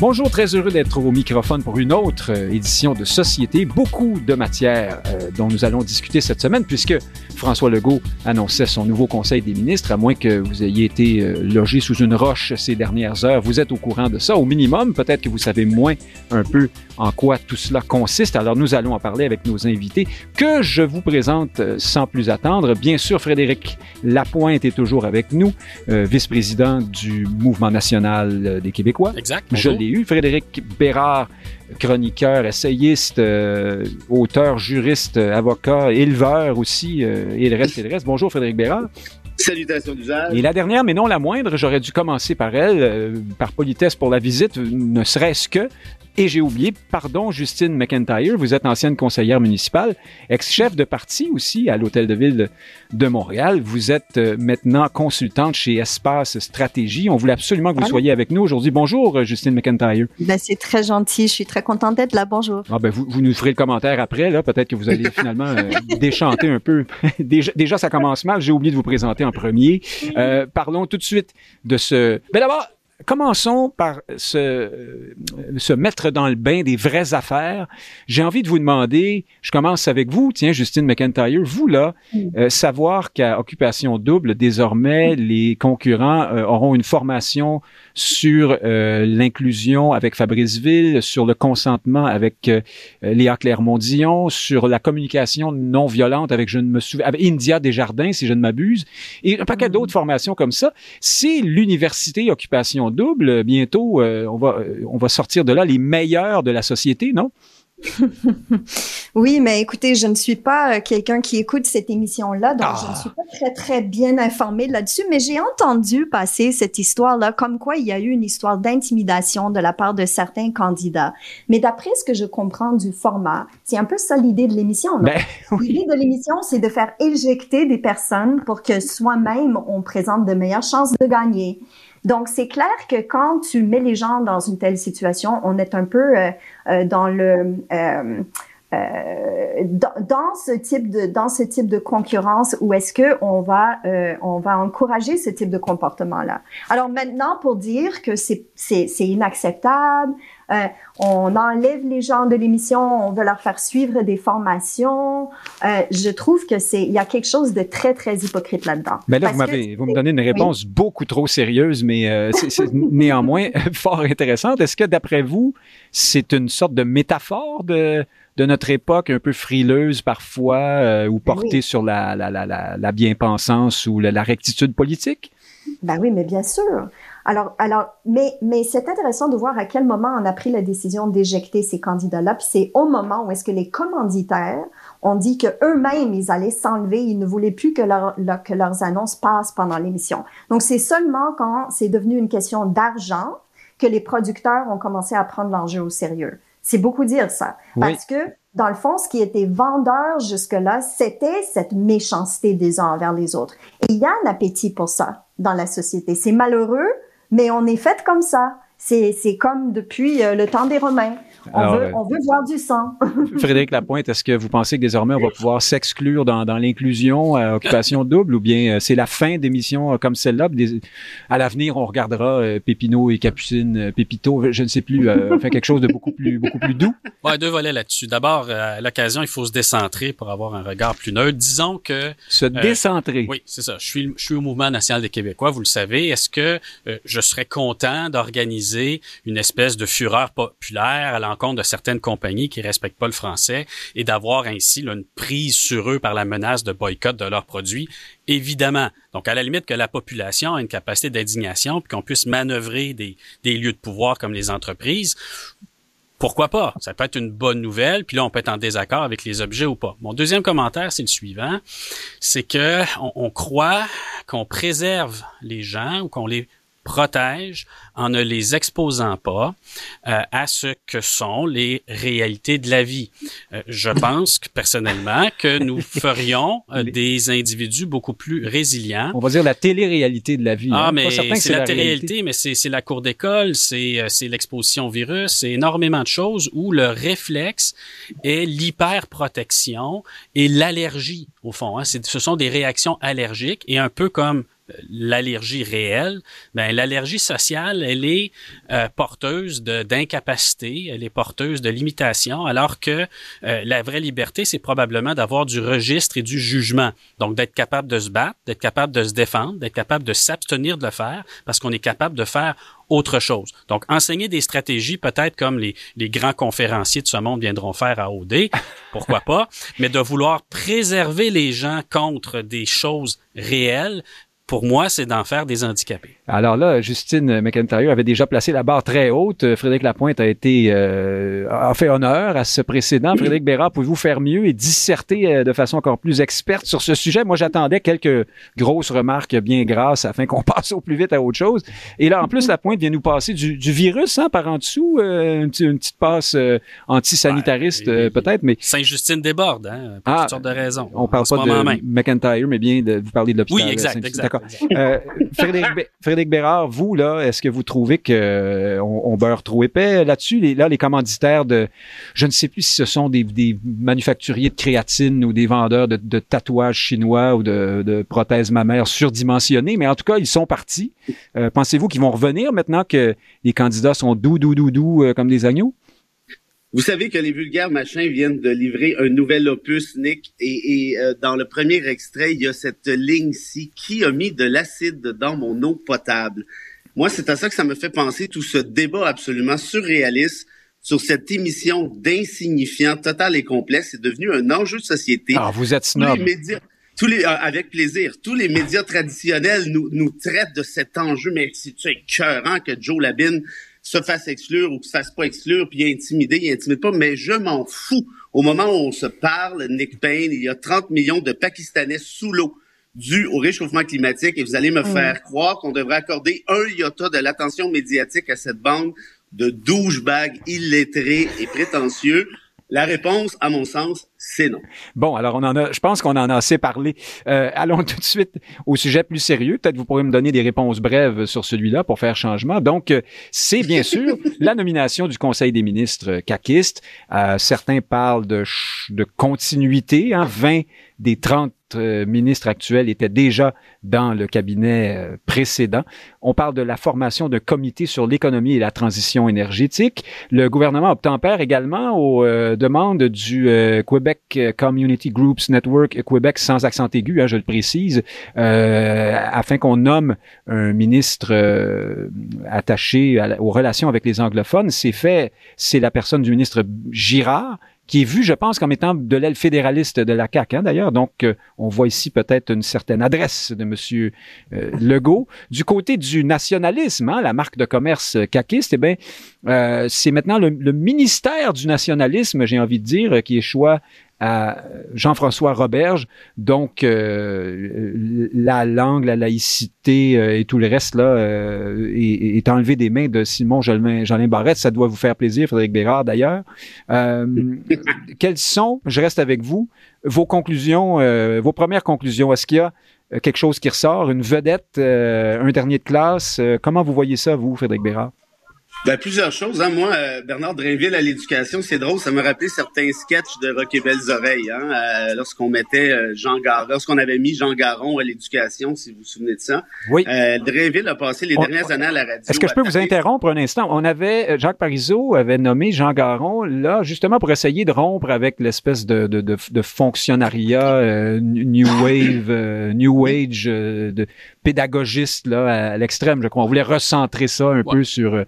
Bonjour, très heureux d'être au microphone pour une autre euh, édition de Société. Beaucoup de matières euh, dont nous allons discuter cette semaine puisque François Legault annonçait son nouveau Conseil des ministres, à moins que vous ayez été euh, logé sous une roche ces dernières heures. Vous êtes au courant de ça au minimum. Peut-être que vous savez moins un peu en quoi tout cela consiste. Alors nous allons en parler avec nos invités que je vous présente sans plus attendre. Bien sûr, Frédéric Lapointe est toujours avec nous, vice-président du Mouvement national des Québécois. Exact. Je eu. Frédéric Bérard, chroniqueur, essayiste, euh, auteur, juriste, avocat, éleveur aussi, euh, et le reste et le reste. Bonjour Frédéric Bérard. Salutations d'usage. Et la dernière, mais non la moindre, j'aurais dû commencer par elle, euh, par politesse pour la visite, ne serait-ce que et j'ai oublié, pardon, Justine McIntyre, vous êtes ancienne conseillère municipale, ex-chef de parti aussi à l'Hôtel de Ville de Montréal. Vous êtes euh, maintenant consultante chez Espace Stratégie. On voulait absolument que vous soyez avec nous aujourd'hui. Bonjour, euh, Justine McIntyre. Ben, c'est très gentil. Je suis très contente d'être là. Bonjour. Ah, ben, vous, vous nous ferez le commentaire après. Là, peut-être que vous allez finalement euh, déchanter un peu. déjà, déjà, ça commence mal. J'ai oublié de vous présenter en premier. Euh, parlons tout de suite de ce. Ben d'abord, Commençons par se, se mettre dans le bain des vraies affaires. J'ai envie de vous demander, je commence avec vous, tiens, Justine McIntyre, vous là, euh, savoir qu'à Occupation Double, désormais, les concurrents euh, auront une formation sur euh, l'inclusion avec Fabrice Ville, sur le consentement avec Léa Clermont-Dion, sur la communication non violente avec, je ne me souviens, avec India Desjardins, si je ne m'abuse, et un paquet mm. d'autres formations comme ça. C'est l'université Occupation double. Bientôt, euh, on, va, euh, on va sortir de là les meilleurs de la société, non? oui, mais écoutez, je ne suis pas euh, quelqu'un qui écoute cette émission-là, donc je ne ah. suis pas très, très bien informée là-dessus, mais j'ai entendu passer cette histoire-là comme quoi il y a eu une histoire d'intimidation de la part de certains candidats. Mais d'après ce que je comprends du format, c'est un peu ça l'idée de l'émission. Ben, l'idée de l'émission, c'est de faire éjecter des personnes pour que soi-même on présente de meilleures chances de gagner. Donc, c'est clair que quand tu mets les gens dans une telle situation, on est un peu euh, euh, dans le... Euh, euh, dans, ce type de dans ce type de concurrence où est-ce que on va euh, on va encourager ce type de comportement là. Alors maintenant pour dire que c'est c'est inacceptable, euh, on enlève les gens de l'émission, on veut leur faire suivre des formations. Euh, je trouve que c'est il y a quelque chose de très très hypocrite là-dedans. Mais là vous m'avez vous me donnez une réponse beaucoup trop sérieuse, mais euh, c'est néanmoins fort intéressante. Est-ce que d'après vous c'est une sorte de métaphore de de notre époque un peu frileuse parfois euh, ou ben portée sur la, la, la, la, bien-pensance ou la, rectitude politique? Ben oui, mais bien sûr. Alors, alors, mais, mais c'est intéressant de voir à quel moment on a pris la décision d'éjecter ces candidats-là. Puis c'est au moment où est-ce que les commanditaires ont dit que eux-mêmes ils allaient s'enlever, ils ne voulaient plus que, leur, que leurs annonces passent pendant l'émission. Donc c'est seulement quand c'est devenu une question d'argent que les producteurs ont commencé à prendre l'enjeu au sérieux. C'est beaucoup dire ça. Parce que, dans le fond, ce qui était vendeur jusque-là, c'était cette méchanceté des uns envers les autres. Et il y a un appétit pour ça dans la société. C'est malheureux, mais on est fait comme ça. C'est, comme depuis euh, le temps des Romains. On, veut, on veut voir du sang. Frédéric Lapointe, est-ce que vous pensez que désormais on va pouvoir s'exclure dans, dans l'inclusion à occupation double ou bien euh, c'est la fin d'émissions euh, comme celle-là? À l'avenir, on regardera euh, Pépino et Capucine, Pépito, je ne sais plus, fait quelque chose de beaucoup plus, beaucoup plus doux? Ouais, deux volets là-dessus. D'abord, à l'occasion, il faut se décentrer pour avoir un regard plus neutre. Disons que... Se décentrer. Oui, c'est ça. Je suis, je suis au Mouvement national des Québécois, vous le savez. Est-ce que je serais content d'organiser une espèce de fureur populaire à l'encontre de certaines compagnies qui respectent pas le français et d'avoir ainsi une prise sur eux par la menace de boycott de leurs produits, évidemment. Donc, à la limite que la population a une capacité d'indignation puis qu'on puisse manœuvrer des, lieux de pouvoir comme les entreprises, pourquoi pas? Ça peut être une bonne nouvelle, puis là, on peut être en désaccord avec les objets ou pas. Mon deuxième commentaire, c'est le suivant. C'est que on croit qu'on préserve les gens ou qu'on les protège en ne les exposant pas euh, à ce que sont les réalités de la vie. Euh, je pense que personnellement que nous ferions euh, des individus beaucoup plus résilients. On va dire la télé-réalité de la vie. Ah, hein. mais c'est la, télé-réalité, mais c'est la cour d'école, c'est c'est l'exposition au virus, c'est énormément de choses où le réflexe est l'hyperprotection et l'allergie au fond. Hein. Ce sont des réactions allergiques et un peu comme l'allergie réelle, ben l'allergie sociale, elle est euh, porteuse d'incapacité, elle est porteuse de limitation, alors que euh, la vraie liberté, c'est probablement d'avoir du registre et du jugement. Donc d'être capable de se battre, d'être capable de se défendre, d'être capable de s'abstenir de le faire, parce qu'on est capable de faire autre chose. Donc, enseigner des stratégies, peut-être comme les, les grands conférenciers de ce monde viendront faire à OD, pourquoi pas, mais de vouloir préserver les gens contre des choses réelles, pour moi, c'est d'en faire des handicapés. Alors là, Justine McIntyre avait déjà placé la barre très haute. Frédéric Lapointe a été euh, a fait honneur à ce précédent. Frédéric Bérard, pouvez-vous faire mieux et disserter euh, de façon encore plus experte sur ce sujet? Moi, j'attendais quelques grosses remarques bien grasses afin qu'on passe au plus vite à autre chose. Et là, en plus, Lapointe vient nous passer du, du virus hein, par en dessous, euh, une, petite passe euh, antisanitariste peut-être, mais Saint-Justine déborde, hein, pour ah, toutes sortes de raisons. On parle pas de McIntyre, mais bien de vous parler de l'hôpital. Oui, exact, exact. Euh, Frédéric, Bérard, vous, là, est-ce que vous trouvez qu'on euh, on beurre trop épais là-dessus? Là, les commanditaires de, je ne sais plus si ce sont des, manufacturiers de créatine ou des vendeurs de, tatouages chinois ou de, prothèses mammaires surdimensionnées, mais en tout cas, ils sont partis. Euh, pensez-vous qu'ils vont revenir maintenant que les candidats sont doux, doux, doux, doux comme des agneaux? Vous savez que les vulgaires machins viennent de livrer un nouvel opus, Nick, et, euh, dans le premier extrait, il y a cette ligne-ci qui a mis de l'acide dans mon eau potable. Moi, c'est à ça que ça me fait penser tout ce débat absolument surréaliste sur cette émission d'insignifiant total et complet. C'est devenu un enjeu de société. Ah, vous êtes snob. Tous les médias, tous les, euh, avec plaisir. Tous les médias traditionnels nous, nous traitent de cet enjeu, mais c'est écœurant que Joe Labine se fasse exclure ou que se fasse pas exclure, puis intimider, il intimide pas, mais je m'en fous. Au moment où on se parle, Nick Payne, il y a 30 millions de Pakistanais sous l'eau dû au réchauffement climatique et vous allez me faire croire qu'on devrait accorder un iota de l'attention médiatique à cette bande de douchebags illettrés et prétentieux. La réponse, à mon sens, c'est non. Bon, alors on en a, je pense qu'on en a assez parlé. Euh, allons tout de suite au sujet plus sérieux. Peut-être vous pourrez me donner des réponses brèves sur celui-là pour faire changement. Donc, euh, c'est bien sûr la nomination du Conseil des ministres caquistes. Euh, certains parlent de, de continuité. Hein, 20 des 30 euh, ministres actuels étaient déjà dans le cabinet euh, précédent. On parle de la formation d'un comité sur l'économie et la transition énergétique. Le gouvernement obtempère également aux euh, demandes du Quebec Community Groups Network Québec sans accent aigu, hein, je le précise, afin qu'on nomme un ministre attaché aux relations avec les anglophones. C'est fait, c'est la personne du ministre Girard qui est vu, je pense, comme étant de l'aile fédéraliste de la CAQ, hein, d'ailleurs. Donc, euh, on voit ici peut-être une certaine adresse de M. Euh, Legault. Du côté du nationalisme, hein, la marque de commerce caquiste, eh bien, euh, c'est maintenant le, le, ministère du nationalisme, j'ai envie de dire, qui est choix à Jean-François Roberge. Donc, euh, la langue, la laïcité euh, et tout le reste là euh, est, enlevé des mains de Simon Jolin, Barrette. Ça doit vous faire plaisir, Frédéric Bérard d'ailleurs. quelles sont, je reste avec vous, vos conclusions, vos premières conclusions? Est-ce qu'il y a quelque chose qui ressort, une vedette, un dernier de classe? comment vous voyez ça, vous, Frédéric Bérard? Ben, plusieurs choses. Hein. Moi, euh, Bernard Drainville à l'éducation, c'est drôle, ça me rappelait certains sketchs de Rock et Belles Oreilles, hein, euh, lorsqu'on mettait euh, Jean Garon, lorsqu'on avait mis Jean Garon à l'éducation, si vous vous souvenez de ça. Oui. Drainville a passé les dernières années à la radio. Est-ce que je peux vous interrompre un instant? On avait, Jacques Parizeau avait nommé Jean Garon, là, justement pour essayer de rompre avec l'espèce de, de, de, de fonctionnariat New Wave, New Age, de pédagogiste, là, à l'extrême, je crois. On voulait recentrer ça un peu sur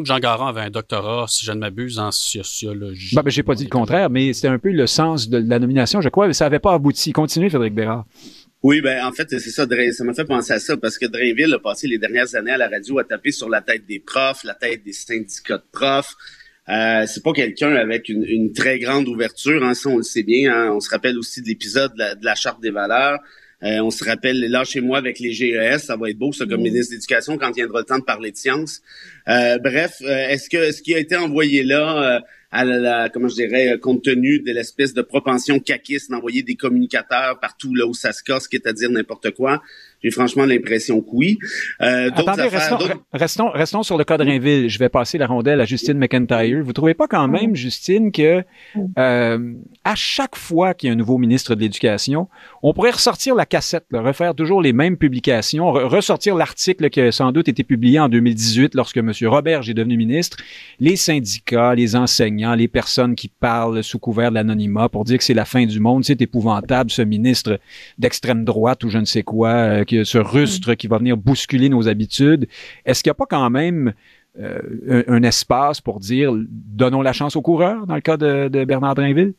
que Jean Garan avait un doctorat, si je ne m'abuse, en sociologie. Ben, ben, j'ai pas dit le contraire, mais c'était un peu le sens de la nomination, je crois, mais ça n'avait pas abouti. Continuez, Frédéric Bérard. Oui, ben en fait, c'est ça, ça m'a fait penser à ça, parce que Drainville a passé les dernières années à la radio à taper sur la tête des profs, la tête des syndicats de profs. Euh, c'est pas quelqu'un avec une, très grande ouverture, hein, ça on le sait bien. Hein. on se rappelle aussi de l'épisode de, la Charte des valeurs. Euh, on se rappelle, là, chez moi, avec les GES, ça va être beau, ça, comme ministre d'éducation, quand viendra le temps de parler de sciences. Euh, bref, euh, est-ce que ce qui a été envoyé là, à la, comment je dirais, compte tenu de l'espèce de propension caquiste d'envoyer des communicateurs partout là où ça se casse, qui est à dire n'importe quoi, J'ai franchement l'impression que oui. Euh, Attendez, restons, restons, restons, sur le cas de Rainville. Je vais passer la rondelle à Justine McIntyre. Vous trouvez pas quand même, Justine, que euh, à chaque fois qu'il y a un nouveau ministre de l'Éducation, on pourrait ressortir la cassette, refaire toujours les mêmes publications, ressortir l'article qui a sans doute été publié en 2018 lorsque M. Roberge est devenu ministre, les syndicats, les enseignants, les personnes qui parlent sous couvert de l'anonymat pour dire que c'est la fin du monde, c'est épouvantable, ce ministre d'extrême droite ou je ne sais quoi, euh, ce rustre qui va venir bousculer nos habitudes. Est-ce qu'il n'y a pas quand même euh, un, espace pour dire donnons la chance aux coureurs dans le cas de, de Bernard Drinville?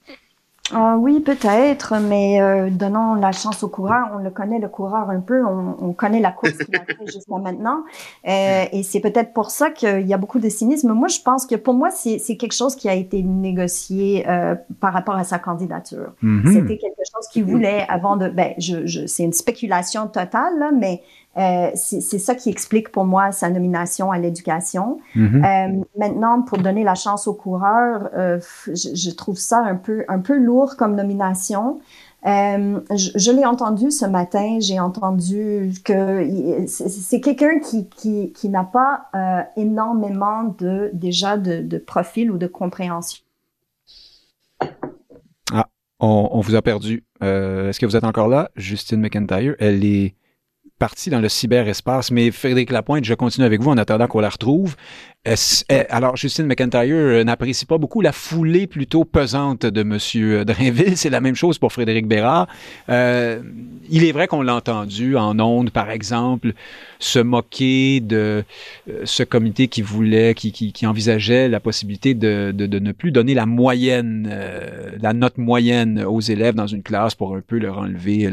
Ah oui, peut-être, mais euh, donnons la chance au coureur. On le connaît, le coureur un peu. On, on connaît la course qu'il a fait jusqu'à maintenant. Euh, et c'est peut-être pour ça qu'il y a beaucoup de cynisme. Moi, je pense que pour moi, c'est quelque chose qui a été négocié euh, par rapport à sa candidature. Mm-hmm. C'était quelque chose qu'il voulait avant de... Ben, je, je, c'est une spéculation totale, là, mais euh, c'est ça qui explique pour moi sa nomination à l'éducation. Mm-hmm. euh, maintenant, pour donner la chance aux coureurs, euh, je, je, trouve ça un peu un peu lourd comme nomination. Je, je l'ai entendu ce matin. J'ai entendu que c'est quelqu'un qui qui, qui n'a pas énormément de déjà de, de profil ou de compréhension. Ah, on, on vous a perdu. Est-ce que vous êtes encore là, Justine McIntyre Elle est partie dans le cyberespace. Mais Frédéric Lapointe, je continue avec vous en attendant qu'on la retrouve. Eh, alors, Justine McIntyre euh, n'apprécie pas beaucoup la foulée plutôt pesante de Monsieur Drainville. C'est la même chose pour Frédéric Bérard. Euh, il est vrai qu'on l'a entendu en ondes, par exemple, se moquer de euh, ce comité qui voulait, qui, envisageait la possibilité de, ne plus donner la moyenne, euh, la note moyenne aux élèves dans une classe pour un peu leur enlever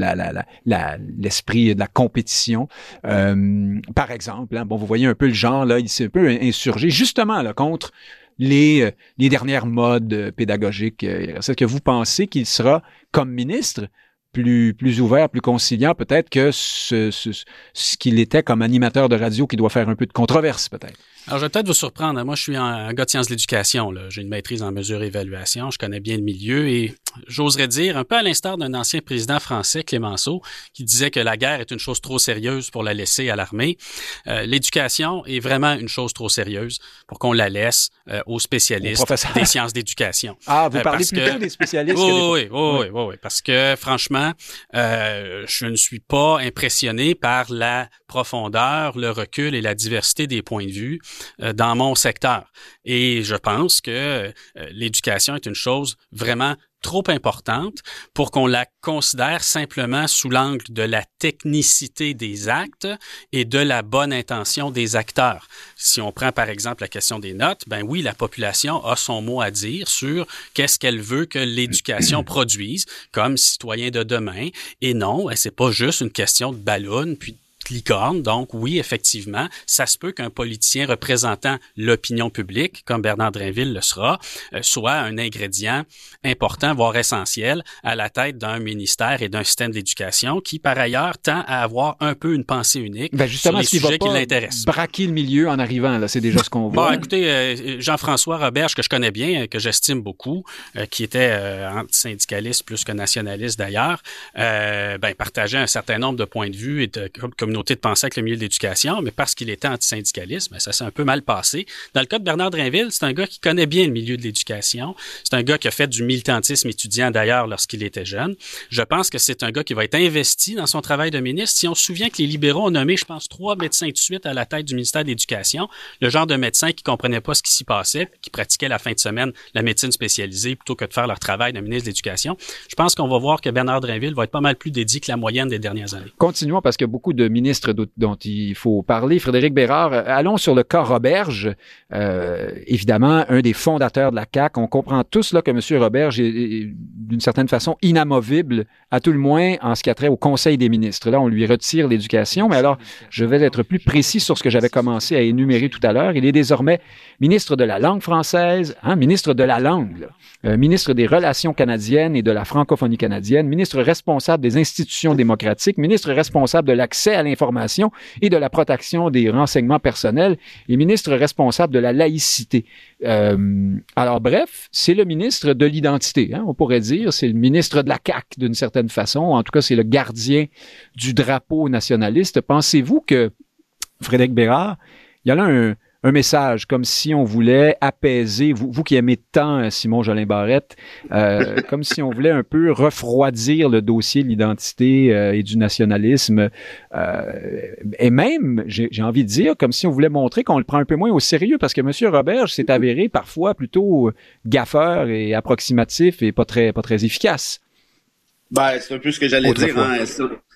l'esprit de la compétition. Euh, par exemple, hein, bon, vous voyez un peu le genre là, il s'est un peu insurgé justement contre les, euh, les dernières modes euh, pédagogiques. Euh, est-ce que vous pensez qu'il sera, comme ministre, plus, plus ouvert, plus conciliant peut-être que ce, ce qu'il était comme animateur de radio qui doit faire un peu de controverse peut-être? Alors, je vais peut-être vous surprendre. Moi, je suis un, gars de sciences de l'éducation. J'ai une maîtrise en mesure et évaluation. Je connais bien le milieu et j'oserais dire, un peu à l'instar d'un ancien président français, Clémenceau, qui disait que la guerre est une chose trop sérieuse pour la laisser à l'armée. Euh, l'éducation est vraiment une chose trop sérieuse pour qu'on la laisse euh, aux spécialistes des sciences d'éducation. Ah, vous euh, parlez plutôt des spécialistes. Oui, oui, oui, oui, oui, parce que franchement, je ne suis pas impressionné par la profondeur, le recul et la diversité des points de vue dans mon secteur. Et je pense que euh, l'éducation est une chose vraiment trop importante pour qu'on la considère simplement sous l'angle de la technicité des actes et de la bonne intention des acteurs. Si on prend par exemple la question des notes, ben oui, la population a son mot à dire sur qu'est-ce qu'elle veut que l'éducation produise comme citoyen de demain. Et non, c'est pas juste une question de ballon puis licorne. Donc oui, effectivement, ça se peut qu'un politicien représentant l'opinion publique, comme Bernard Drinville le sera, euh, soit un ingrédient important, voire essentiel, à la tête d'un ministère et d'un système d'éducation qui, par ailleurs, tend à avoir un peu une pensée unique ben justement, sur les sujets qui l'intéressent. Braquer le milieu en arrivant, là, c'est déjà ce qu'on voit. Bon, écoutez, euh, Jean-François Roberge, que je connais bien, que j'estime beaucoup, euh, qui était syndicaliste plus que nationaliste d'ailleurs, ben, partageait un certain nombre de points de vue et de, comme de penser avec le milieu de l'éducation, mais parce qu'il était antisyndicaliste, ben, ça s'est un peu mal passé. Dans le cas de Bernard Drinville, c'est un gars qui connaît bien le milieu de l'éducation. C'est un gars qui a fait du militantisme étudiant d'ailleurs lorsqu'il était jeune. Je pense que c'est un gars qui va être investi dans son travail de ministre. Si on se souvient que les libéraux ont nommé, je pense, trois médecins de suite à la tête du ministère de l'Éducation, le genre de médecins qui comprenaient pas ce qui s'y passait, qui pratiquaient la fin de semaine la médecine spécialisée plutôt que de faire leur travail de ministre de l'Éducation. Je pense qu'on va voir que Bernard Drinville va être pas mal plus dédié que la moyenne des dernières années. Continuons parce que beaucoup de ministres dont il faut parler, Frédéric Bérard. Euh, allons sur le cas Roberge. Euh, évidemment, un des fondateurs de la CAQ. On comprend tous là que M. Roberge est, d'une certaine façon inamovible, à tout le moins en ce qui a trait au Conseil des ministres. Là, on lui retire l'éducation. Mais alors, je vais être plus précis sur ce que j'avais commencé à énumérer tout à l'heure. Il est désormais ministre de la langue française, hein, ministre de la langue, euh, ministre des relations canadiennes et de la francophonie canadienne, ministre responsable des institutions démocratiques, ministre responsable de l'accès à l'information l'information et de la protection des renseignements personnels et ministre responsable de la laïcité. Euh, alors bref, c'est le ministre de l'identité, hein, on pourrait dire, c'est le ministre de la CAQ d'une certaine façon, en tout cas c'est le gardien du drapeau nationaliste. Pensez-vous que Frédéric Bérard, il y a là un, un message, comme si on voulait apaiser, vous, vous qui aimez tant euh, Simon Jolin Barrette, euh, comme si on voulait un peu refroidir le dossier de l'identité euh, et du nationalisme. Euh, et même, j'ai envie de dire, comme si on voulait montrer qu'on le prend un peu moins au sérieux, parce que M. Roberge s'est avéré parfois plutôt gaffeur et approximatif et pas très, pas très efficace. Ben, c'est un peu ce que j'allais dire. Hein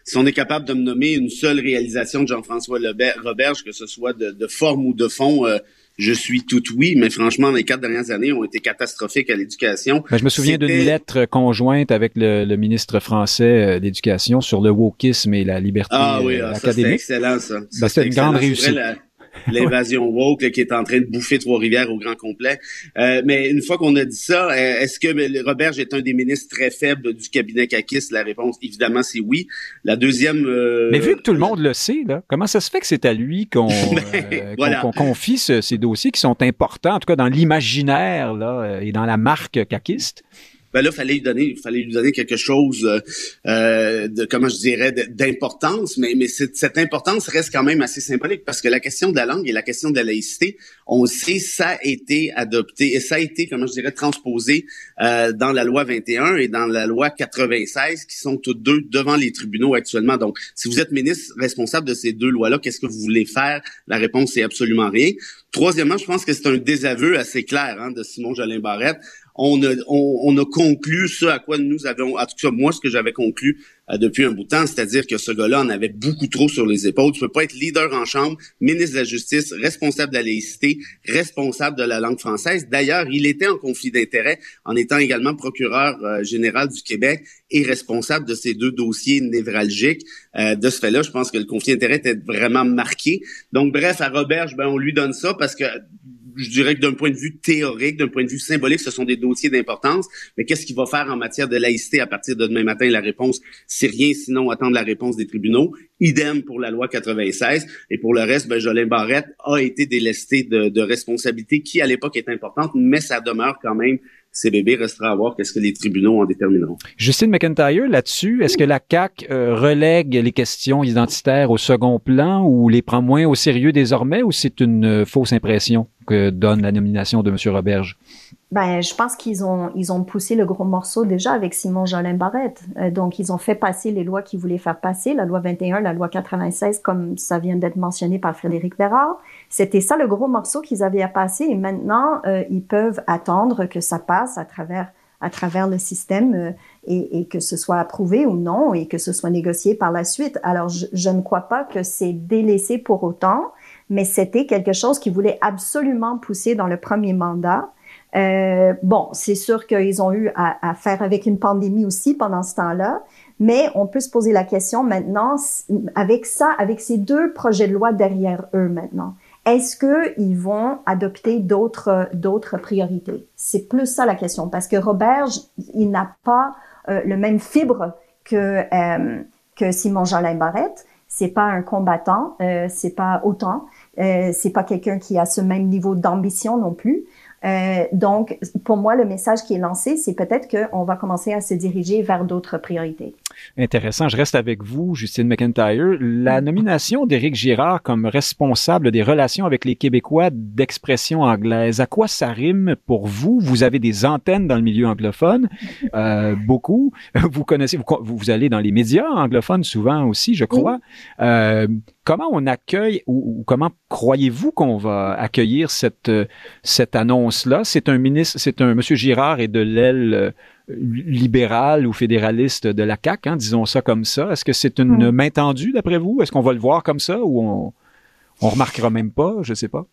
si on est capable de me nommer une seule réalisation de Jean-François Roberge, que ce soit de, forme ou de fond, euh, je suis tout oui, mais franchement, les quatre dernières années ont été catastrophiques à l'éducation. Ben, je me souviens d'une lettre conjointe avec le, ministre français euh, d'éducation sur le wokisme et la liberté ah, oui, ah, académique. C'est excellent, ça. Ben, c'était une grande réussite l'invasion woke qui est en train de bouffer Trois-Rivières au grand complet. Euh, mais une fois qu'on a dit ça, euh, est-ce que Robert est un des ministres très faibles du cabinet CAQIS? La réponse, évidemment, c'est oui. La deuxième... Euh, mais vu que tout le monde le sait, là, comment ça se fait que c'est à lui qu'on ben, confie ces dossiers qui sont importants, en tout cas dans l'imaginaire et dans la marque caquiste? Ben là, fallait lui donner, fallait lui donner quelque chose euh, euh de, comment je dirais, d'importance, mais, mais cette, importance reste quand même assez symbolique parce que la question de la langue et la question de la laïcité, on sait, ça a été adopté et ça a été, comment je dirais, transposé euh, dans la loi 21 et dans la loi 96 qui sont toutes deux devant les tribunaux actuellement. Donc, si vous êtes ministre responsable de ces deux lois-là, qu'est-ce que vous voulez faire? La réponse est absolument rien. Troisièmement, je pense que c'est un désaveu assez clair hein, de Simon Jolin Barrette on a, on, a conclu ce à quoi nous avons, en tout cas moi, ce que j'avais conclu euh, depuis un bout de temps, c'est-à-dire que ce gars-là en avait beaucoup trop sur les épaules. Tu peux pas être leader en chambre, ministre de la Justice, responsable de la laïcité, responsable de la langue française. D'ailleurs, il était en conflit d'intérêts en étant également procureur euh, général du Québec et responsable de ces deux dossiers névralgiques. Euh, de ce fait-là, je pense que le conflit d'intérêts était vraiment marqué. Donc, bref, à Robert, ben, on lui donne ça parce que je dirais que d'un point de vue théorique, d'un point de vue symbolique, ce sont des dossiers d'importance. Mais qu'est-ce qu'il va faire en matière de laïcité à partir de demain matin? La réponse, c'est rien sinon attendre la réponse des tribunaux. Idem pour la loi 96. Et pour le reste, ben, Jolin Barrette a été délesté de, de responsabilités qui, à l'époque, est importante, mais ça demeure quand même CBB restera à voir qu'est-ce que les tribunaux en détermineront. Justine McIntyre, là-dessus, est-ce que la CAC euh, relègue les questions identitaires au second plan ou les prend moins au sérieux désormais ou c'est une euh, fausse impression que donne la nomination de M. Roberge? Ben, je pense qu'ils ont ils ont poussé le gros morceau déjà avec Simon Jolin Barrette. Euh, donc ils ont fait passer les lois qu'ils voulaient faire passer, la loi 21, la loi 96 comme ça vient d'être mentionné par Frédéric Bérard. C'était ça le gros morceau qu'ils avaient à passer et maintenant euh, ils peuvent attendre que ça passe à travers à travers le système euh, et, et, que ce soit approuvé ou non et que ce soit négocié par la suite. Alors je, je ne crois pas que c'est délaissé pour autant, mais c'était quelque chose qu'ils voulaient absolument pousser dans le premier mandat euh, bon, c'est sûr qu'ils ont eu à, faire avec une pandémie aussi pendant ce temps-là, mais on peut se poser la question maintenant, avec ça, avec ces deux projets de loi derrière eux maintenant, est-ce qu'ils vont adopter d'autres d'autres priorités? C'est plus ça la question, parce que Robert, il n'a pas euh, le même fibre que euh, que Simon Jolin Barrette. C'est pas un combattant, euh, c'est pas autant, euh, c'est pas quelqu'un qui a ce même niveau d'ambition non plus. Euh, donc, pour moi, le message qui est lancé, c'est peut-être qu'on va commencer à se diriger vers d'autres priorités. Intéressant. Je reste avec vous, Justine McIntyre. La mm. nomination d'Éric Girard comme responsable des relations avec les Québécois d'expression anglaise, à quoi ça rime pour vous? Vous avez des antennes dans le milieu anglophone, euh, beaucoup. Vous connaissez, vous, vous, allez dans les médias anglophones souvent aussi, je crois. Euh, comment on accueille ou, comment croyez-vous qu'on va accueillir cette cette annonce-là? C'est un ministre, c'est un Monsieur Girard et de l'aile libérale ou fédéraliste de la CAC, hein, disons ça comme ça. Est-ce que c'est une hmm. main tendue d'après vous? Est-ce qu'on va le voir comme ça ou on on remarquera même pas? Je sais pas.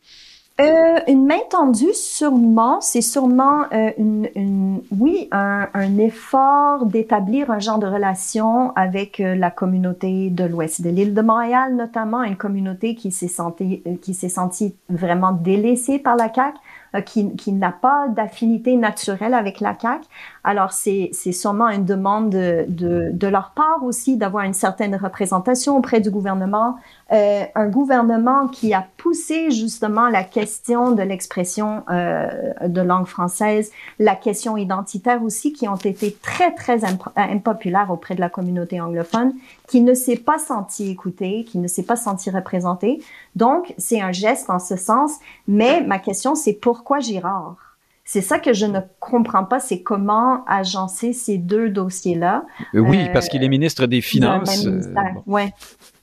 Euh, une main tendue, sûrement. C'est sûrement euh, une, une, oui, un, un effort d'établir un genre de relation avec euh, la communauté de l'Ouest de l'île de Montréal, notamment une communauté qui s'est sentie, qui s'est sentie vraiment délaissée par la CAQ, qui, qui n'a pas d'affinité naturelle avec la CAQ. Alors, c'est sûrement une demande de, de, de leur part aussi d'avoir une certaine représentation auprès du gouvernement. Euh, un gouvernement qui a poussé justement la question de l'expression euh, de langue française, la question identitaire aussi, qui ont été très, très impopulaires auprès de la communauté anglophone, qui ne s'est pas senti écouté, qui ne s'est pas senti représenté. Donc, c'est un geste en ce sens. Mais ma question, c'est pourquoi Girard? C'est ça que je ne comprends pas, c'est comment agencer ces deux dossiers-là. Euh, oui, parce qu'il est ministre des Finances. Euh,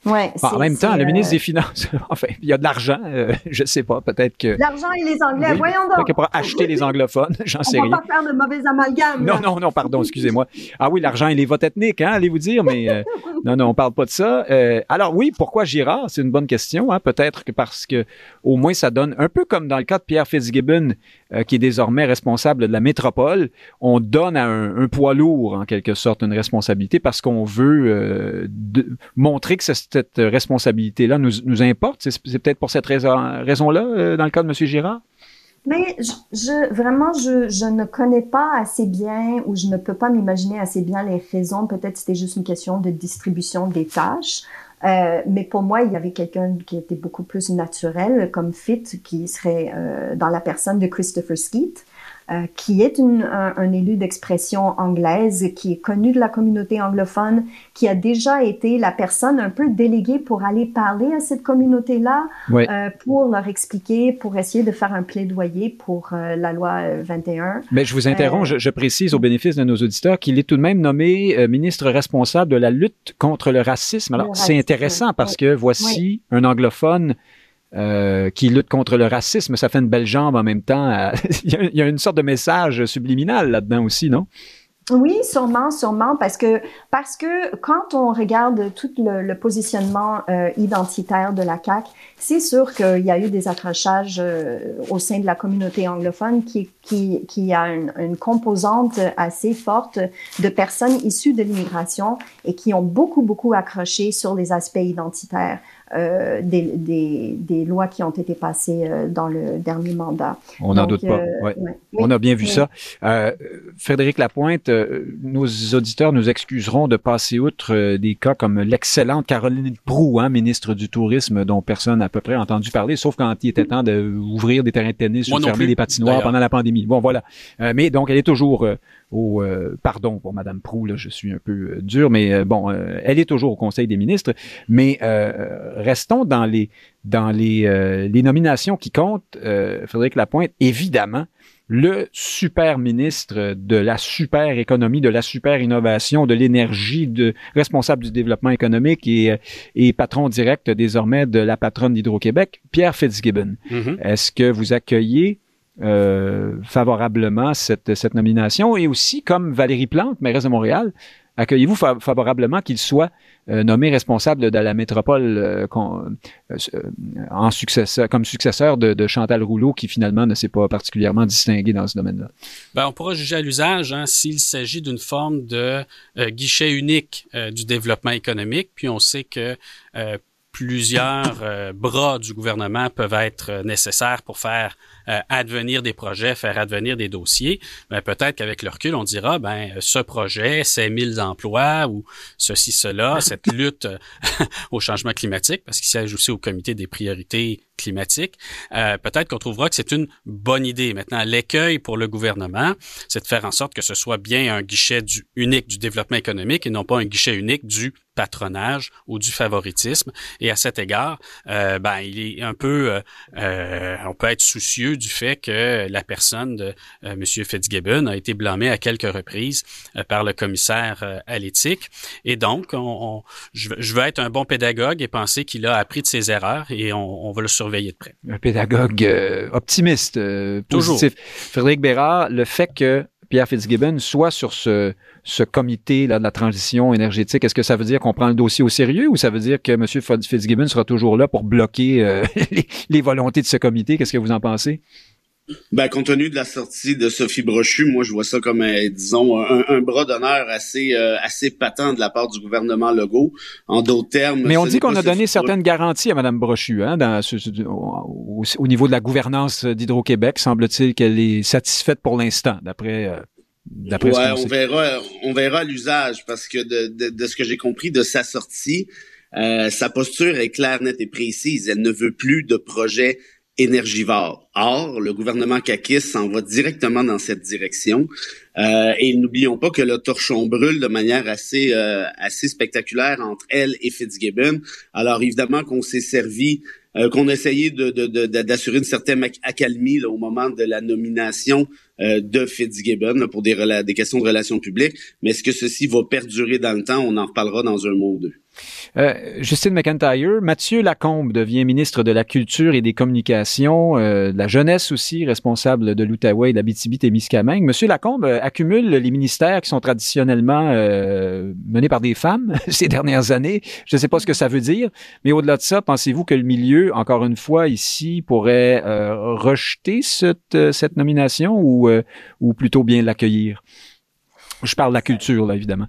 ouais. Ouais, en même temps, le ministre euh, des Finances, enfin, il y a de l'argent, euh, je sais pas, peut-être que... L'argent et les Anglais, voyons donc. Peut-être pour acheter les anglophones, j'en sais rien. On va pas faire de mauvais amalgames. Non, non, non, pardon, excusez-moi. Ah oui, l'argent et les votes ethniques, hein, allez-vous dire, mais euh, non, non, on parle pas de ça. alors oui, pourquoi Girard? C'est une bonne question, hein, peut-être que parce que au moins ça donne, un peu comme dans le cas de Pierre Fitzgibbon, qui est désormais responsable de la métropole, on donne à un, un poids lourd, en quelque sorte, une responsabilité parce qu'on veut montrer que c'est cette responsabilité-là nous, nous importe? C'est peut-être pour cette raison-là, euh, dans le cas de M. Girard? Mais vraiment, je, je, ne connais pas assez bien ou je ne peux pas m'imaginer assez bien les raisons. Peut-être c'était juste une question de distribution des tâches. Euh, mais pour moi, il y avait quelqu'un qui était beaucoup plus naturel comme fit, qui serait euh, dans la personne de Christopher Skeet. Euh, qui est une, un, élu d'expression anglaise, qui est connu de la communauté anglophone, qui a déjà été la personne un peu déléguée pour aller parler à cette communauté-là, euh, pour leur expliquer, pour essayer de faire un plaidoyer pour euh, la loi 21. Mais je vous interromps, je, je, précise au bénéfice de nos auditeurs qu'il est tout de même nommé ministre responsable de la lutte contre le racisme. Alors, c'est intéressant parce que voici un anglophone euh, qui lutte contre le racisme, ça fait une belle jambe en même temps. il, y a, une sorte de message subliminal là-dedans aussi, non? Oui, sûrement, sûrement, parce que parce que quand on regarde tout le, positionnement euh, identitaire de la CAC, c'est sûr qu'il y a eu des accrochages euh, au sein de la communauté anglophone qui qui qui a une, une composante assez forte de personnes issues de l'immigration et qui ont beaucoup beaucoup accroché sur les aspects identitaires. Euh, des, des, des, lois qui ont été passées euh, dans le dernier mandat. On n'en doute pas. Euh, ouais. On a bien vu ça. Frédéric Lapointe, nos auditeurs nous excuseront de passer outre des cas comme l'excellente Caroline Proux, hein, ministre du Tourisme, dont personne n'a à peu près entendu parler, sauf quand il était temps d'ouvrir des terrains de tennis ou de fermer des patinoires pendant la pandémie. Bon, voilà. mais donc, elle est toujours au euh, pardon pour Madame Prou, là, je suis un peu euh, dur, mais euh, bon, elle est toujours au Conseil des ministres. Mais restons dans les dans les, les nominations qui comptent. Frédéric Lapointe, évidemment, le super ministre de la super économie, de la super innovation, de l'énergie, de responsable du développement économique et, et patron direct désormais de la patronne d'Hydro-Québec, Pierre Fitzgibbon. Mm-hmm. Est-ce que vous accueillez euh, favorablement cette, cette nomination et aussi comme Valérie Plante, mairesse de Montréal, accueillez-vous favorablement qu'il soit euh, nommé responsable de la métropole euh, en successeur, comme successeur de, de, Chantal Rouleau, qui finalement ne s'est pas particulièrement distingué dans ce domaine-là? Ben, on pourra juger à l'usage hein, s'il s'agit d'une forme de guichet unique du développement économique. Puis on sait que plusieurs bras du gouvernement peuvent être nécessaires pour faire euh, advenir des projets, faire advenir des dossiers, ben, peut-être qu'avec le recul, on dira, ben ce projet, ces 1000 emplois ou ceci, cela, cette lutte au changement climatique, parce qu'il s'agit aussi au comité des priorités climatiques, euh, peut-être qu'on trouvera que c'est une bonne idée. Maintenant, l'écueil pour le gouvernement, c'est de faire en sorte que ce soit bien un guichet du, unique du développement économique et non pas un guichet unique du patronage ou du favoritisme. Et à cet égard, euh, ben il est un peu, euh, on peut être soucieux du fait que la personne de euh, M. Fitzgibbon a été blâmée à quelques reprises euh, par le commissaire euh, à l'éthique. Et donc, on, je, veux être un bon pédagogue et penser qu'il a appris de ses erreurs et on, va le surveiller de près. Un pédagogue optimiste, Toujours. positif. Frédéric Bérard, le fait que Pierre Fitzgibbon soit sur ce, ce comité là, de la transition énergétique, est-ce que ça veut dire qu'on prend le dossier au sérieux ou ça veut dire que M. Fitzgibbon sera toujours là pour bloquer euh, les, volontés de ce comité? Qu'est-ce que vous en pensez? Ben, compte tenu de la sortie de Sophie Brochu, moi, je vois ça comme, euh, disons, un, bras d'honneur assez, euh, assez patent de la part du gouvernement Legault. En d'autres termes. Mais on dit qu'on a donné certaines garanties à Mme Brochu, hein, dans, au, niveau de la gouvernance d'Hydro-Québec. Semble-t-il qu'elle est satisfaite pour l'instant, d'après d'après ouais, on verra, on verra l'usage parce que de, de, ce que j'ai compris de sa sortie, euh, sa posture est claire, nette et précise. Elle ne veut plus de projet énergivore. Or, le gouvernement Kakis s'en va directement dans cette direction. Euh, et n'oublions pas que le torchon brûle de manière assez euh, assez spectaculaire entre elle et Fitzgibbon. Alors évidemment qu'on s'est servi euh, qu'on a essayé d'assurer une certaine accalmie là, au moment de la nomination euh, de Fitzgibbon pour des, des questions de relations publiques. Mais est-ce que ceci va perdurer dans le temps? On en reparlera dans un mot ou deux. Euh, Justine McIntyre, Mathieu Lacombe devient ministre de la Culture et des Communications, euh, de la jeunesse aussi, responsable de l'Outaouais et de l'Abitibi-Témiscamingue. Monsieur Lacombe euh, accumule les ministères qui sont traditionnellement menés par des femmes ces dernières années. Je ne sais pas ce que ça veut dire, mais au-delà de ça, pensez-vous que le milieu, encore une fois, ici, pourrait rejeter cette, cette nomination ou, ou plutôt bien l'accueillir? Je parle de la culture, là, évidemment.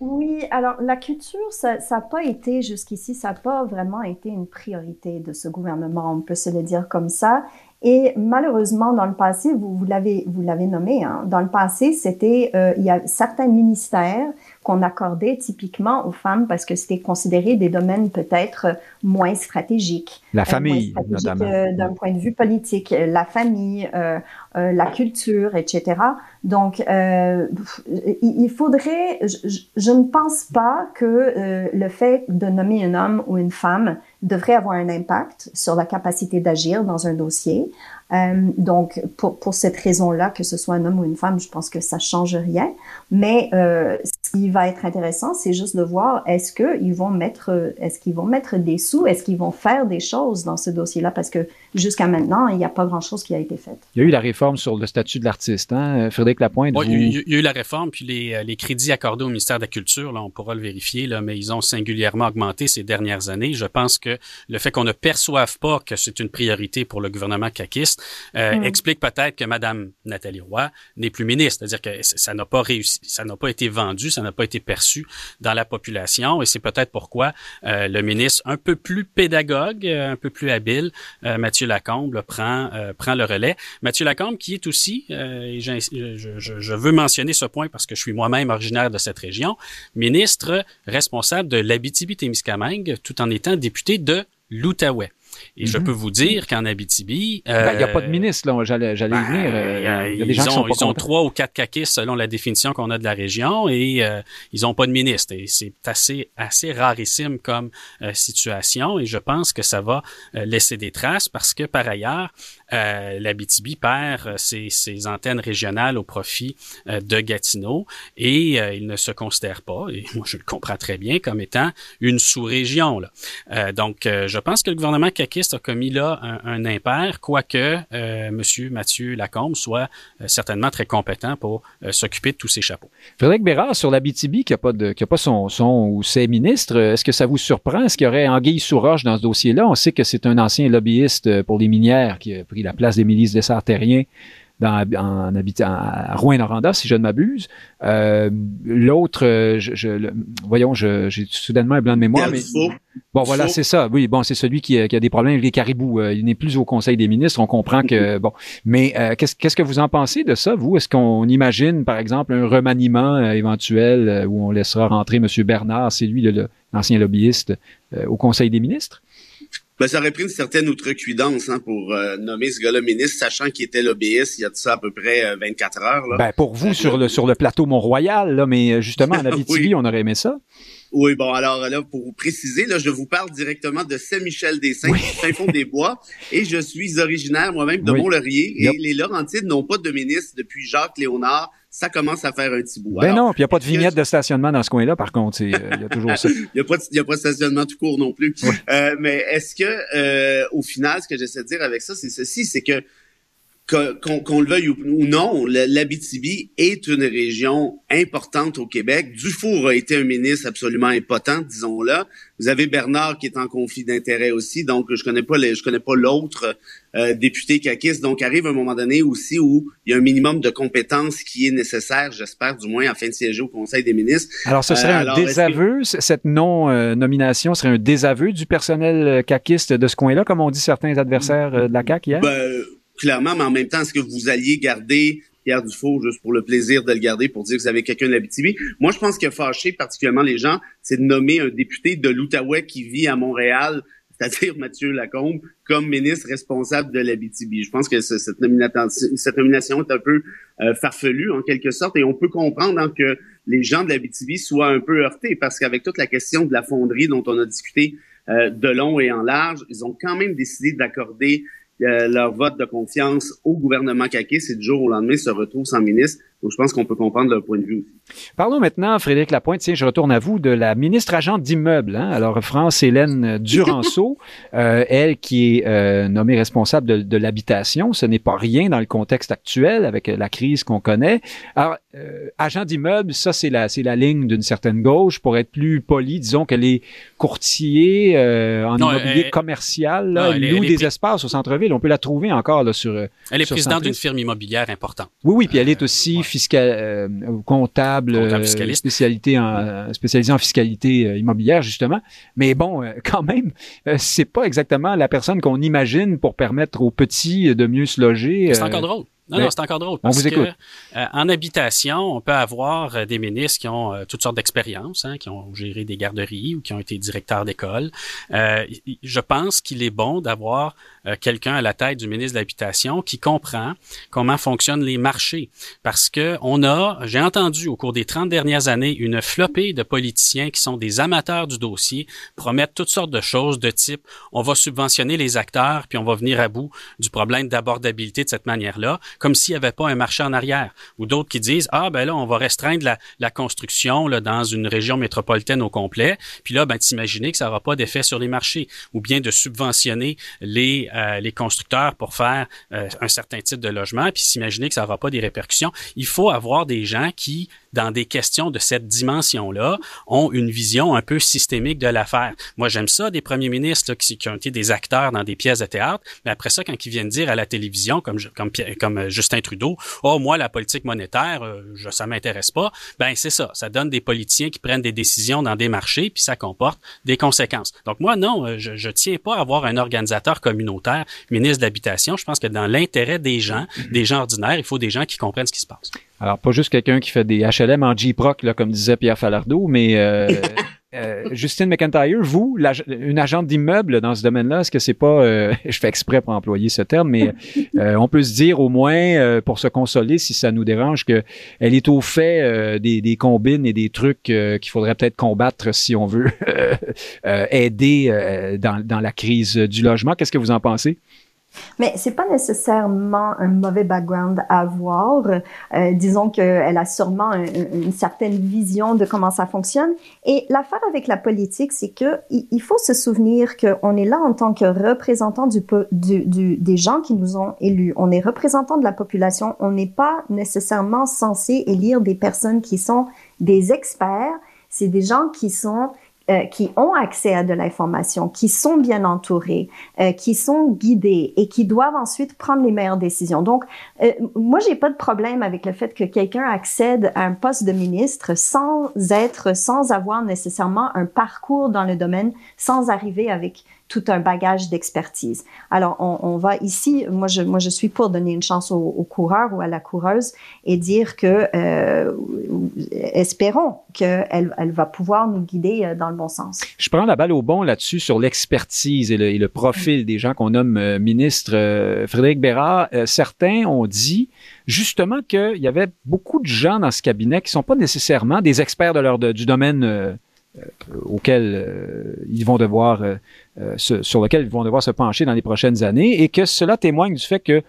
Oui, alors la culture, ça n'a pas été jusqu'ici, ça n'a pas vraiment été une priorité de ce gouvernement, on peut se le dire comme ça. Et malheureusement, dans le passé, vous, vous l'avez vous l'avez nommé, hein, dans le passé, c'était euh, il y a certains ministères qu'on accordait typiquement aux femmes parce que c'était considéré des domaines peut-être moins stratégiques. La euh, famille, notamment. Euh, d'un point de vue politique, la famille, euh, la culture, etc. Donc, il faudrait, je, je, ne pense pas que le fait de nommer un homme ou une femme devrait avoir un impact sur la capacité d'agir dans un dossier. Euh, donc, pour, pour cette raison-là, que ce soit un homme ou une femme, je pense que ça change rien. Mais euh, qui va être intéressant, c'est juste de voir est-ce qu'ils vont mettre, est-ce qu'ils vont mettre des sous, est-ce qu'ils vont faire des choses dans ce dossier-là, parce que jusqu'à maintenant, il n'y a pas grand-chose qui a été fait. Il y a eu la réforme sur le statut de l'artiste, hein, Frédéric Lapointe. Oui, il, y a eu la réforme, puis les, euh, les, crédits accordés au ministère de la Culture, là, on pourra le vérifier, là, mais ils ont singulièrement augmenté ces dernières années. Je pense que le fait qu'on ne perçoive pas que c'est une priorité pour le gouvernement caquiste euh, mm. explique peut-être que Madame Nathalie Roy n'est plus ministre, c'est-à-dire que ça n'a pas réussi, ça n'a pas été vendu, ça n'a pas été perçu dans la population, et c'est peut-être pourquoi euh, le ministre un peu plus pédagogue, euh, un peu plus habile, Mathieu Lacombe, prend prend le relais. Mathieu Lacombe, qui est aussi, je, je, je, veux mentionner ce point parce que je suis moi-même originaire de cette région, ministre responsable de l'Abitibi-Témiscamingue, tout en étant député de l'Outaouais. Et je mhm. peux vous dire qu'en Abitibi, ben, il n'y a pas de euh, ministre là. J'allais, j'allais ben, venir. Euh, y a des gens ont, qui sont ils ont trois ou quatre caquistes selon la définition qu'on a de la région et euh, ils n'ont pas de ministre. Et c'est assez assez rarissime comme situation. Et je pense que ça va laisser des traces parce que par ailleurs, euh, l'Abitibi perd ses, ses, antennes régionales au profit de Gatineau et il ne se considère pas, et moi je le comprends très bien, comme étant une sous-région. donc, je pense que le gouvernement a commis là un, impair, quoique euh, Monsieur Mathieu Lacombe soit euh, certainement très compétent pour euh, s'occuper de tous ces chapeaux. Frédéric Bérard, sur l'Abitibi, qui n'a pas, de, qui a pas son, son ou ses ministres, est-ce que ça vous surprend? Est-ce qu'il y aurait anguille sous roche dans ce dossier-là? On sait que c'est un ancien lobbyiste pour les minières qui a pris la place des milices des Sartériens dans, en habitant à Rouen-Noranda, si je ne m'abuse. Euh, L'autre, euh, je, voyons, j'ai soudainement un blanc de mémoire. Mais, bon, voilà, c'est ça. Oui, bon, c'est celui qui, qui, a des problèmes avec les caribous. Euh, il n'est plus au Conseil des ministres. On comprend que bon. Mais euh, qu'est-ce qu'est-ce que vous en pensez de ça, vous? Est-ce qu'on imagine, par exemple, un remaniement éventuel où on laissera rentrer M. Bernard, c'est lui l'ancien lobbyiste, au Conseil des ministres? Ben, ça aurait pris une certaine outrecuidance hein, pour euh, nommer ce gars-là ministre, sachant qu'il était lobbyiste il y a de ça à peu près 24 euh, heures. Là. Ben, pour vous, sur le sur le plateau Mont-Royal, là, mais euh, justement, en Abitibi, on aurait aimé ça. Oui, bon, alors là, pour vous préciser, là, je vous parle directement de Saint-Michel-des-Saints, oui. Saint-Fond des Bois, et je suis originaire moi-même de Mont-Laurier, et les Laurentides n'ont pas de ministre depuis Jacques Léonard ça commence à faire un petit bout. Ben non, puis il n'y a pas de vignette de stationnement dans ce coin-là, par contre. Euh, il y a toujours ça. Il n'y a, pas de, a pas de stationnement tout court non plus. Euh, mais est-ce que, euh, au final, ce que j'essaie de dire avec ça, c'est ceci, c'est que qu'on le veuille ou non, l'Abitibi est une région importante au Québec. Dufour a été un ministre absolument impotent, disons-le. Vous avez Bernard qui est en conflit d'intérêts aussi, donc je connais pas les, je connais pas l'autre euh, député caquiste. Donc arrive un moment donné aussi où il y a un minimum de compétences qui est nécessaire, j'espère du moins, afin de siéger au Conseil des ministres. Alors ce serait un euh, désaveu, cette non-nomination serait un désaveu du personnel caquiste de ce coin-là, comme ont dit certains adversaires de la CAQ hier? Ben, clairement, mais en même temps, est-ce que vous alliez garder Pierre Dufault juste pour le plaisir de le garder pour dire que vous avez quelqu'un de l'Abitibi? Moi, je pense que fâché particulièrement les gens, c'est de nommer un député de l'Outaouais qui vit à Montréal c'est-à-dire Mathieu Lacombe, comme ministre responsable de l'Abitibi. Je pense que cette, nomination, cette nomination est un peu euh, farfelue en quelque sorte, et on peut comprendre hein, que les gens de l'Abitibi soient un peu heurtés, parce qu'avec toute la question de la fonderie dont on a discuté euh, de long et en large, ils ont quand même décidé d'accorder leur vote de confiance au gouvernement Caquet, c'est du jour au lendemain se retrouve sans ministre. Donc, je pense qu'on peut comprendre leur point de vue aussi. Parlons maintenant, Frédéric Lapointe, tiens, je retourne à vous, de la ministre agente d'immeubles. Hein? Alors, France-Hélène Duranceau, euh, elle qui est euh, nommée responsable de, de l'habitation, ce n'est pas rien dans le contexte actuel avec la crise qu'on connaît. Alors, euh, agent d'immeubles, ça, c'est la, c'est la ligne d'une certaine gauche. Pour être plus poli, disons qu'elle est courtier euh, en immobilier commercial, là, elle, loue des espaces au centre-ville. On peut la trouver encore là, sur. Elle est présidente d'une firme immobilière importante. Oui, oui, puis elle est aussi fiscal, comptable, spécialité en, spécialisée en fiscalité immobilière justement. Mais bon, quand même, c'est pas exactement la personne qu'on imagine pour permettre aux petits de mieux se loger. C'est encore drôle. Non, non, c'est encore drôle. Parce que euh, en habitation, on peut avoir euh, des ministres qui ont euh, toutes sortes d'expériences, hein, qui ont géré des garderies ou qui ont été directeurs d'école. je pense qu'il est bon d'avoir quelqu'un à la tête du ministre de l'Habitation qui comprend comment fonctionnent les marchés. Parce que on a, j'ai entendu au cours des 30 dernières années, une flopée de politiciens qui sont des amateurs du dossier, promettent toutes sortes de choses de type on va subventionner les acteurs puis on va venir à bout du problème d'abordabilité de cette manière-là comme s'il n'y avait pas un marché en arrière. Ou d'autres qui disent, ah ben là, on va restreindre la, construction là, dans une région métropolitaine au complet. Puis là, ben, t'imaginer que ça n'aura pas d'effet sur les marchés. Ou bien de subventionner les, euh, les constructeurs pour faire euh, un certain type de logement, puis s'imaginer que ça n'aura pas des répercussions. Il faut avoir des gens qui dans des questions de cette dimension-là, ont une vision un peu systémique de l'affaire. Moi, j'aime ça, des premiers ministres qui, qui, ont été des acteurs dans des pièces de théâtre, mais après ça, quand ils viennent dire à la télévision, comme, comme, comme euh, Justin Trudeau, « Oh, moi, la politique monétaire, euh, je, ça m'intéresse pas », ben c'est ça, ça donne des politiciens qui prennent des décisions dans des marchés, puis ça comporte des conséquences. Donc moi, non, euh, je, je tiens pas à avoir un organisateur communautaire, ministre de l'Habitation. Je pense que dans l'intérêt des gens, des gens ordinaires, il faut des gens qui comprennent ce qui se passe. Alors, pas juste quelqu'un qui fait des HLM en J-Proc, là, comme disait Pierre Falardeau, mais euh, euh, Justine McIntyre, vous, une agente d'immeuble dans ce domaine-là, est-ce que c'est pas, euh, je fais exprès pour employer ce terme, mais euh, on peut se dire au moins, pour se consoler, si ça nous dérange, que elle est au fait des, des, combines et des trucs qu'il faudrait peut-être combattre si on veut aider dans, dans la crise du logement. Qu'est-ce que vous en pensez? Mais c'est pas nécessairement un mauvais background à avoir. Euh, disons qu'elle a sûrement une certaine vision de comment ça fonctionne. Et l'affaire avec la politique, c'est que il, faut se souvenir qu'on est là en tant que représentant du, du, du, des gens qui nous ont élus. On est représentant de la population. On n'est pas nécessairement censé élire des personnes qui sont des experts. C'est des gens qui sont euh, qui ont accès à de l'information, qui sont bien entourés, euh, qui sont guidés et qui doivent ensuite prendre les meilleures décisions. Donc, euh, moi, j'ai pas de problème avec le fait que quelqu'un accède à un poste de ministre sans être, sans avoir nécessairement un parcours dans le domaine, sans arriver avec tout un bagage d'expertise. Alors, on, va ici, moi je, suis pour donner une chance au, au coureur ou à la coureuse et dire que, euh, espérons qu'elle elle va pouvoir nous guider euh, dans le bon sens. Je prends la balle au bon là-dessus sur l'expertise et le, profil des gens qu'on nomme euh, ministre. Frédéric Bérard, certains ont dit justement qu'il y avait beaucoup de gens dans ce cabinet qui sont pas nécessairement des experts de leur, du domaine auquel euh, ils vont devoir euh, sur lequel ils vont devoir se pencher dans les prochaines années et que cela témoigne du fait que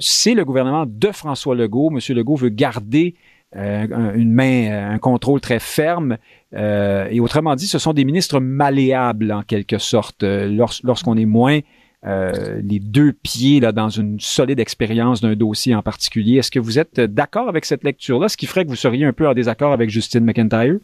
c'est le gouvernement de François Legault. Monsieur Legault veut garder une main, un contrôle très ferme. et autrement dit, ce sont des ministres malléables en quelque sorte lorsqu'on est moins les deux pieds là, dans une solide expérience d'un dossier en particulier. Est-ce que vous êtes d'accord avec cette lecture-là, ce qui ferait que vous seriez un peu en désaccord avec Justine McIntyre?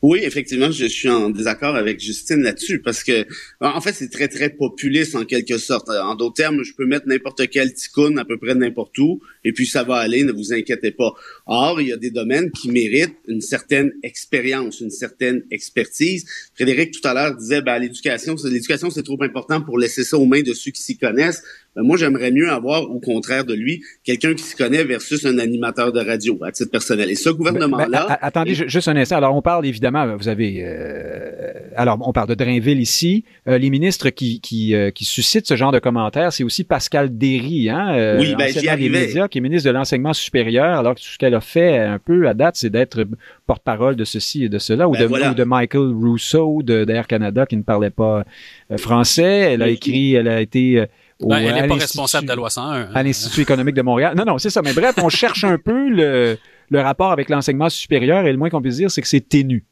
Oui, effectivement, je suis en désaccord avec Justine là-dessus parce que, en fait, c'est très, très populiste en quelque sorte. En d'autres termes, je peux mettre n'importe quel ticoun à peu près n'importe où et puis ça va aller, ne vous inquiétez pas. Or, il y a des domaines qui méritent une certaine expérience, une certaine expertise. Frédéric, tout à l'heure, disait, ben, l'éducation, l'éducation, c'est trop important pour laisser ça aux mains de ceux qui s'y connaissent. Ben, moi, j'aimerais mieux avoir, au contraire de lui, quelqu'un qui se connaît versus un animateur de radio, à titre personnel. Et ce gouvernement-là... Ben, attendez, juste un instant. Alors, on parle évidemment, vous avez... Euh, alors, on parle de Drainville ici. Euh, les ministres qui, qui, euh, qui suscitent ce genre de commentaires, c'est aussi Pascal Derry, hein, oui, ben, j'y médias, qui est ministre de l'Enseignement supérieur, alors que ce qu'elle a fait un peu à date, c'est d'être porte-parole de ceci et de cela, ou, ben, de, ou de Michael Rousseau d'Air Canada qui ne parlait pas français. Elle a écrit, elle a été ben, elle n'est pas responsable de la loi 101. Hein. À l'Institut économique de Montréal. Non, non, c'est ça. Mais bref, on cherche un peu le, le rapport avec l'enseignement supérieur et le moins qu'on puisse dire, c'est que c'est ténu.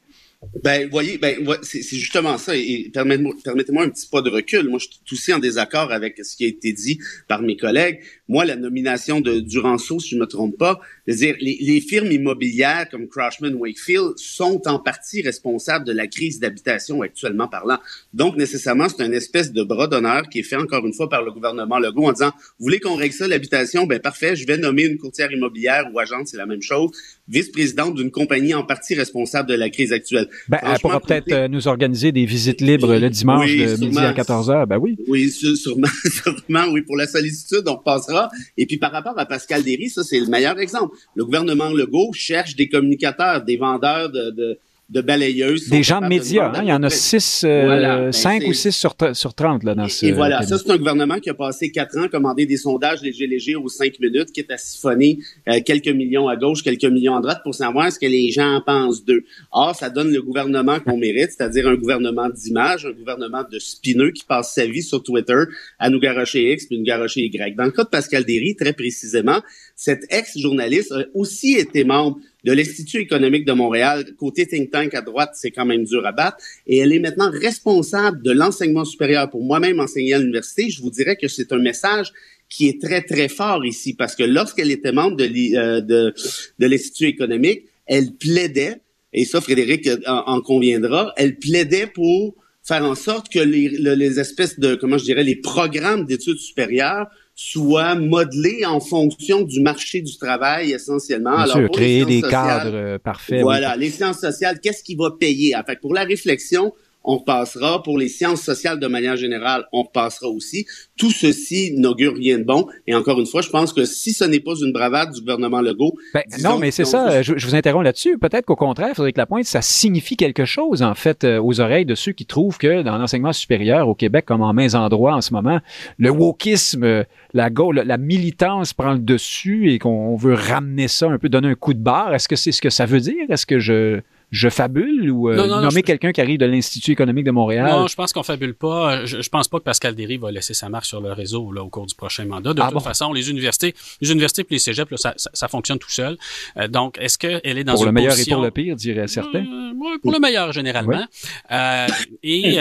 Ben, voyez, ben, c'est justement ça. Et permettez-moi un petit pas de recul. Moi, je suis aussi en désaccord avec ce qui a été dit par mes collègues. Moi, la nomination de Duranceau, si je ne me trompe pas, c'est-à-dire les, les, firmes immobilières comme Crushman Wakefield sont en partie responsables de la crise d'habitation actuellement parlant. Donc, nécessairement, c'est une espèce de bras d'honneur qui est fait encore une fois par le gouvernement Legault en disant, vous voulez qu'on règle ça, l'habitation? Ben, parfait, je vais nommer une courtière immobilière ou agente, c'est la même chose, vice-présidente d'une compagnie en partie responsable de la crise actuelle. Ben, elle pourra peut-être euh, nous organiser des visites libres le dimanche de midi à 14 heures. Ben oui. Oui, sûrement, sûrement, oui. Pour la sollicitude, on passera. Et puis par rapport à Pascal Derry, ça c'est le meilleur exemple. Le gouvernement Legault cherche des communicateurs, des vendeurs de, de de balayeuses. Des gens de médias, hein? il y en a six, euh, cinq ou six sur, sur 30 là, dans ce... Et voilà, ça c'est un gouvernement qui a passé quatre ans à commander des sondages légers légers aux cinq minutes, qui est à siphonner euh, quelques millions à gauche, quelques millions à droite pour savoir ce que les gens pensent d'eux. Or, ça donne le gouvernement qu'on mérite, c'est-à-dire un gouvernement d'image, un gouvernement de spineux qui passe sa vie sur Twitter à nous garocher X puis nous garocher Y. Dans le cas de Pascal Derry, très précisément, cet ex-journaliste a aussi été membre de l'Institut économique de Montréal. Côté think tank à droite, c'est quand même dur à battre. Et elle est maintenant responsable de l'enseignement supérieur. Pour moi-même enseigner à l'université, je vous dirais que c'est un message qui est très, très fort ici parce que lorsqu'elle était membre de, euh, l'Institut économique, elle plaidait, et ça, Frédéric en, conviendra, elle plaidait pour faire en sorte que les, les espèces de, comment je dirais, les programmes d'études supérieures soit modelé en fonction du marché du travail essentiellement. Bien Alors, sûr, créer des cadres euh, parfaits. Voilà, les sciences sociales, qu'est-ce qui va payer? En fait, pour la réflexion, on passera Pour les sciences sociales de manière générale, on passera aussi. Tout ceci n'augure rien de bon. Et encore une fois, je pense que si ce n'est pas une bravade du gouvernement Legault... Ben, non, mais c'est ça. Je, vous interromps là-dessus. Peut-être qu'au contraire, Frédéric Lapointe, ça signifie quelque chose, en fait, euh, aux oreilles de ceux qui trouvent que dans l'enseignement supérieur au Québec, comme en mains endroits en ce moment, le wokisme, la, la militance prend le dessus et qu'on veut ramener ça un peu, donner un coup de barre. Est-ce que c'est ce que ça veut dire? Est-ce que je je fabule ou euh, nommer quelqu'un qui arrive de l'Institut économique de Montréal? Non, je pense qu'on fabule pas. Je, je, pense pas que Pascal Derry va laisser sa marque sur le réseau là, au cours du prochain mandat. De ah toute façon, les universités, les universités et les cégeps, là, ça, ça, fonctionne tout seul. Euh, donc, est-ce qu'elle est dans pour une le meilleur et pour le pire, dirait certains. Euh, pour le meilleur généralement. Euh, et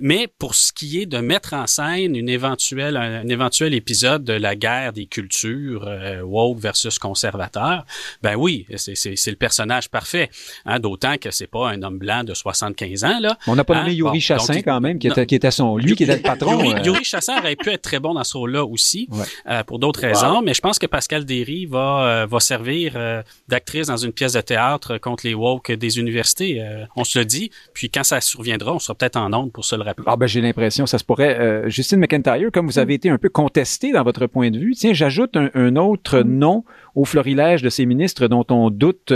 mais pour ce qui est de mettre en scène une éventuelle un, éventuel épisode de la guerre des cultures woke versus conservateur, ben oui, c'est le personnage parfait. Hein, D'autant que c'est pas un homme blanc de 75 ans. Là. On n'a pas nommé hein? Yuri Chassin quand même, qui était, qui était son, lui qui était le patron. Yuri, euh. Yuri Chassin aurait pu être très bon dans ce rôle-là aussi, euh, pour d'autres raisons, mais je pense que Pascal Derry va, euh, va servir d'actrice dans une pièce de théâtre contre les woke des universités. on se le dit, puis quand ça surviendra, on sera peut-être en onde pour se le rappeler. Ah ben j'ai l'impression, ça se pourrait. Justine McIntyre, comme vous avez été un peu contesté dans votre point de vue, tiens, j'ajoute un, un, autre mm. nom au florilège de ces ministres dont on doute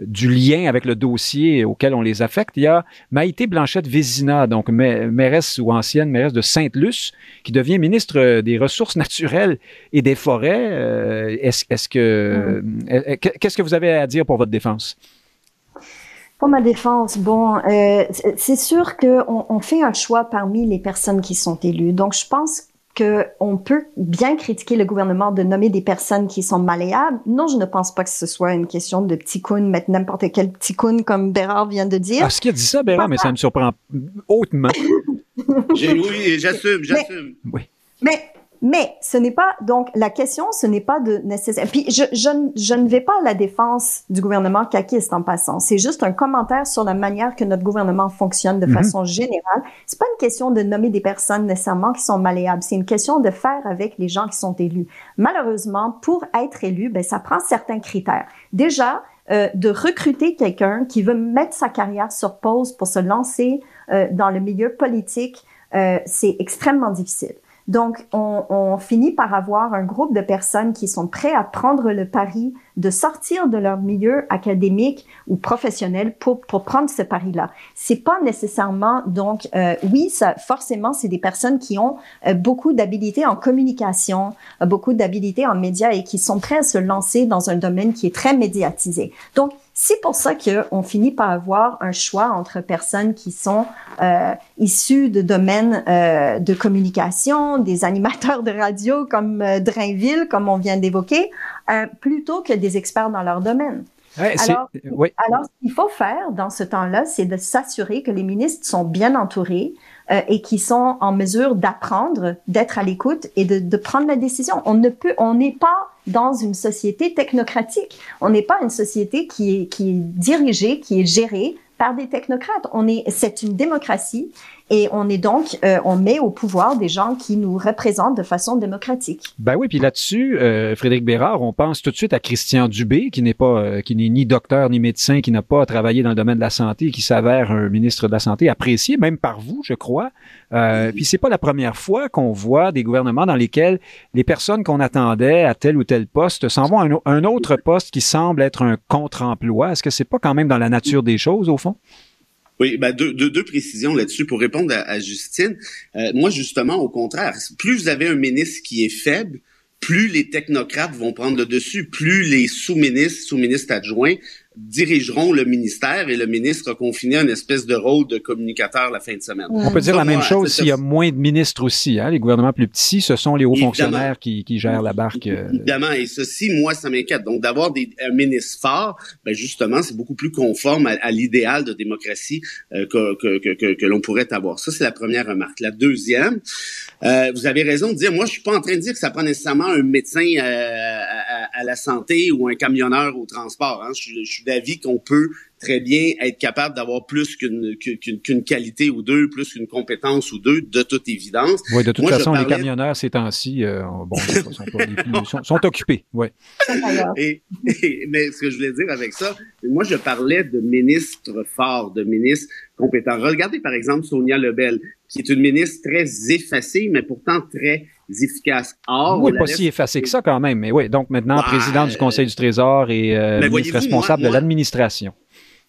du lien avec le dossier auquel on les affecte. Il y a Maïté Blanchette-Vézina, donc mairesse ou ancienne mairesse de Sainte-Luce, qui devient ministre des Ressources naturelles et des forêts. Euh, est-ce, que mm. euh, qu'est-ce que vous avez à dire pour votre défense? Pour ma défense, bon, euh, c'est sûr qu'on on fait un choix parmi les personnes qui sont élues. Donc, je pense qu'on peut bien critiquer le gouvernement de nommer des personnes qui sont malléables. Non, je ne pense pas que ce soit une question de petit coon, mettre n'importe quel petit coon, comme Bérard vient de dire. Ah, ce qu'il a dit ça, Bérard, mais ça me surprend hautement. oui, j'assume, j'assume. Oui. Mais mais ce n'est pas donc la question, ce n'est pas de nécessaire. Puis je, je, je, ne vais pas à la défense du gouvernement caquiste en passant. C'est juste un commentaire sur la manière que notre gouvernement fonctionne de mhm. façon générale. C'est pas une question de nommer des personnes nécessairement qui sont malléables. C'est une question de faire avec les gens qui sont élus. Malheureusement, pour être élu, ben ça prend certains critères. Déjà, euh, de recruter quelqu'un qui veut mettre sa carrière sur pause pour se lancer euh, dans le milieu politique, euh, c'est extrêmement difficile. Donc, on, finit par avoir un groupe de personnes qui sont prêts à prendre le pari de sortir de leur milieu académique ou professionnel pour, prendre ce pari-là. C'est pas nécessairement donc euh, oui, ça forcément c'est des personnes qui ont euh, beaucoup d'habilités en communication, beaucoup d'habilités en médias et qui sont prêts à se lancer dans un domaine qui est très médiatisé. Donc c'est pour ça qu'on finit par avoir un choix entre personnes qui sont euh, issues de domaines euh, de communication, des animateurs de radio comme euh, Drainville, comme on vient d'évoquer, plutôt que des experts dans leur domaine. Ouais, alors, oui. alors, ce qu'il faut faire dans ce temps-là, c'est de s'assurer que les ministres sont bien entourés, et qui sont en mesure d'apprendre, d'être à l'écoute et de, de, prendre la décision. On ne peut, on n'est pas dans une société technocratique. On n'est pas une société qui est, qui est dirigée, qui est gérée par des technocrates. On est, c'est une démocratie et on est donc, euh, on met au pouvoir des gens qui nous représentent de façon démocratique. Ben oui, puis là-dessus, euh, Frédéric Bérard, on pense tout de suite à Christian Dubé, qui n'est pas, euh, qui n'est ni docteur ni médecin, qui n'a pas travaillé dans le domaine de la santé, qui s'avère un ministre de la santé apprécié même par vous, je crois. Euh, puis c'est pas la première fois qu'on voit des gouvernements dans lesquels les personnes qu'on attendait à tel ou tel poste s'en vont à un, un autre poste qui semble être un contre-emploi. Est-ce que c'est pas quand même dans la nature des choses au fond? Oui, ben deux, deux, deux précisions là-dessus pour répondre à, Justine. Euh, moi, justement, au contraire, plus vous avez un ministre qui est faible, plus les technocrates vont prendre le dessus, plus les sous-ministres, sous-ministres adjoints dirigeront le ministère et le ministre a confiné un espèce de rôle de communicateur la fin de semaine. On peut dire la même chose s'il y a moins de ministres aussi. Hein? Les gouvernements plus petits, ce sont les hauts Évidemment. fonctionnaires qui, qui gèrent la barque. euh. Évidemment, et ceci, moi, ça m'inquiète. Donc, d'avoir des, un ministre fort, ben justement, c'est beaucoup plus conforme à, à l'idéal de démocratie euh, que, que, que, que l'on pourrait avoir. Ça, c'est la première remarque. La deuxième, euh, vous avez raison de dire, moi, je suis pas en train de dire que ça prend nécessairement un médecin euh, à, la santé ou un camionneur au transport. Hein. Je suis d'avis qu'on peut très bien être capable d'avoir plus qu'une qu'une qu'une qualité ou deux, plus qu'une compétence ou deux, de toute évidence. Oui, de toute Moi, façon, les camionneurs, ces temps-ci, euh, bon, sont, sont, pas les plus- sont- sont occupés. Ouais. Et, et- mais ce que je voulais dire avec ça, moi, je parlais de ministres forts, de ministres compétents. Regardez, par exemple, Sonia Lebel, qui est une ministre très effacée, mais pourtant très efficace. Or, on oui, pas laisse- si effacé que ça quand même, mais oui. Donc maintenant, Ouais, président du Conseil du Trésor et euh, Mais ministre responsable moi- de l'administration.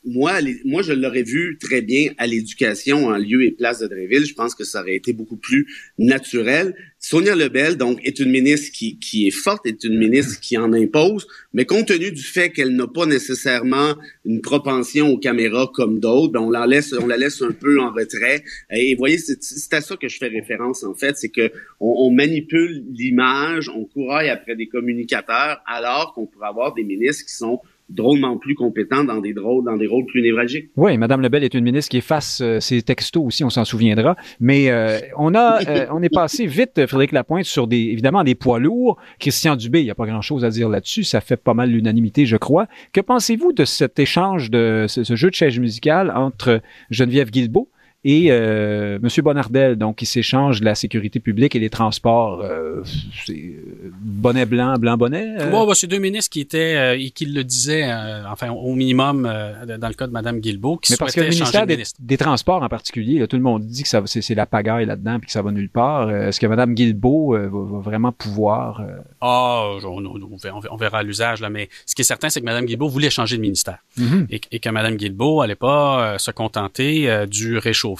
Moi, moi, je l'aurais vu très bien à l'éducation en lieu et place de Dréville. Je pense que ça aurait été beaucoup plus naturel. Sonia Lebel, donc, est une ministre qui, qui est forte, est une ministre qui en impose, mais compte tenu du fait qu'elle n'a pas nécessairement une propension aux caméras comme d'autres, ben on la laisse, on la laisse un peu en retrait. Et, voyez, c'est c'est à ça que je fais référence en fait, c'est que on, on manipule l'image, on couraille après des communicateurs, alors qu'on pourrait avoir des ministres qui sont drôlement plus compétents dans des drôles, dans des rôles plus névralgiques. Oui, Madame Lebel est une ministre qui efface euh, ses textos aussi, on s'en souviendra. Mais euh, on a, euh, on est passé vite, Frédéric Lapointe, sur des, évidemment des poids lourds. Christian Dubé, il n'y a pas grand-chose à dire là-dessus. Ça fait pas mal l'unanimité, je crois. Que pensez-vous de cet échange, de ce, ce jeu de chaise musicale entre Geneviève Guilbeault et euh, Monsieur Bonardel, donc qui s'échangent la sécurité publique et les transports. Euh, c'est euh, bonnet blanc, blanc bonnet. euh? Bon, c'est deux ministres qui étaient euh, et qui le disaient, euh, enfin au minimum euh, dans le cas de Madame Guilbeault, qui Mais parce que le ministère de des, Transports en particulier, là, tout le monde dit que ça, c'est, la pagaille là-dedans puis que ça va nulle part. Est-ce que Mme Guilbeault va, va vraiment pouvoir... Ah, on, on- on verra- on verra à l'usage là, mais ce qui est certain, c'est que Madame Guilbeault voulait changer de ministère Mhm. et, et que Madame Guilbeault allait pas se contenter du réchauffé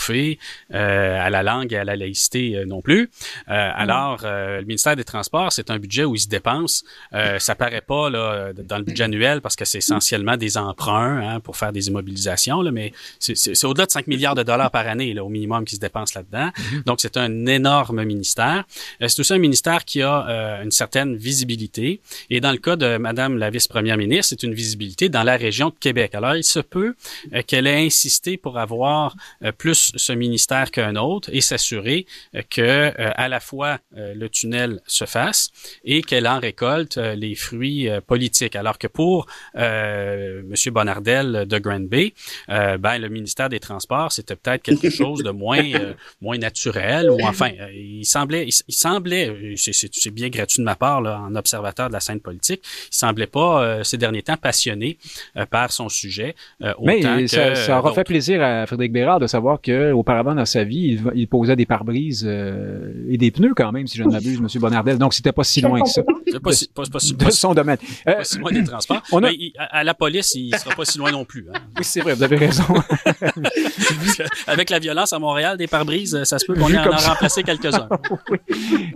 euh, à la langue et à la laïcité euh, non plus. Euh, alors, euh, le ministère des Transports, c'est un budget où il se dépense. Ça paraît pas là dans le budget annuel parce que c'est essentiellement des emprunts hein, pour faire des immobilisations, là, mais c'est, au-delà de 5 milliards de dollars par année là, au minimum qui se dépensent là-dedans. Donc, c'est un énorme ministère. C'est aussi un ministère qui a euh, une certaine visibilité. Et dans le cas de Madame la vice-première ministre, c'est une visibilité dans la région de Québec. Alors, il se peut euh, qu'elle ait insisté pour avoir euh, plus ce ministère qu'un autre et s'assurer euh, que euh, à la fois euh, le tunnel se fasse et qu'elle en récolte euh, les fruits politiques. Alors que pour Monsieur Bonardel de Grand Bay, ben le ministère des Transports c'était peut-être quelque chose de moins moins naturel ou enfin il semblait il, il semblait c'est, bien gratuit de ma part là, en observateur de la scène politique il semblait pas ces derniers temps passionné par son sujet autant Mais que ça, ça aura fait plaisir à Frédéric Bérard de savoir que que auparavant dans sa vie, il, posait des pare-brises et des pneus quand même, si je ne m'abuse, M. Bonardel. Donc, c'était pas si loin que ça. C'est pas, si, pas, pas, de son domaine. pas si loin des transports. On a... à la police, il sera pas si loin non plus. Hein. Oui, c'est vrai, vous avez raison. Avec la violence à Montréal, des pare-brises, ça se peut qu'on ait en a remplacé quelques-uns. oui.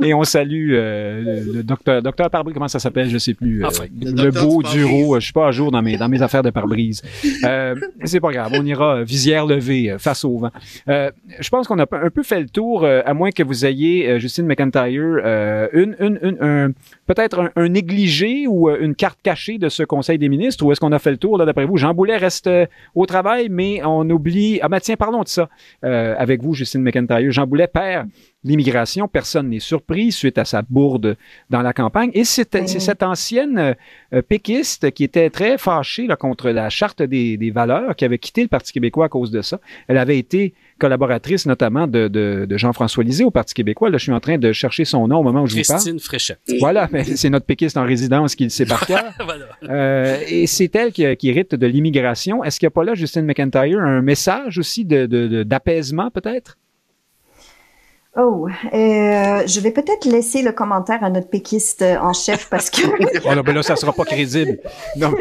Et on salue euh, le docteur, docteur pare comment ça s'appelle, je sais plus. Euh, le, beau Duro, je suis pas à jour dans mes, dans mes affaires de pare-brise. Euh, c'est pas grave, on ira visière levée face au vent. Je pense qu'on a un peu fait le tour, à moins que vous ayez, Justine McIntyre, une, une, une, un, peut-être un, négligé ou euh, une carte cachée de ce Conseil des ministres ou est-ce qu'on a fait le tour? Là d'après vous? Jean Boulet reste euh, au travail, mais on oublie. Ah ben tiens, parlons de ça euh, avec vous, Justine McIntyre. Jean Boulet perd l'immigration, personne n'est surpris suite à sa bourde dans la campagne. Et c'est cette ancienne péquiste qui était très fâchée là, contre la charte des, des valeurs, qui avait quitté le Parti québécois à cause de ça. Elle avait été collaboratrice notamment de, de, de Jean-François Lisée au Parti québécois. Là, je suis en train de chercher son nom au moment où je vous parle. Christine Fréchette. Voilà, c'est notre péquiste en résidence qui le sait par cœur. euh, et c'est elle qui, qui, hérite de l'immigration. Est-ce qu'il n'y a pas là, Justine McIntyre, un message aussi d'apaisement de, peut-être? Oh, euh, je vais peut-être laisser le commentaire à notre péquiste en chef parce que. oh non, ben là, ça sera pas crédible. Non.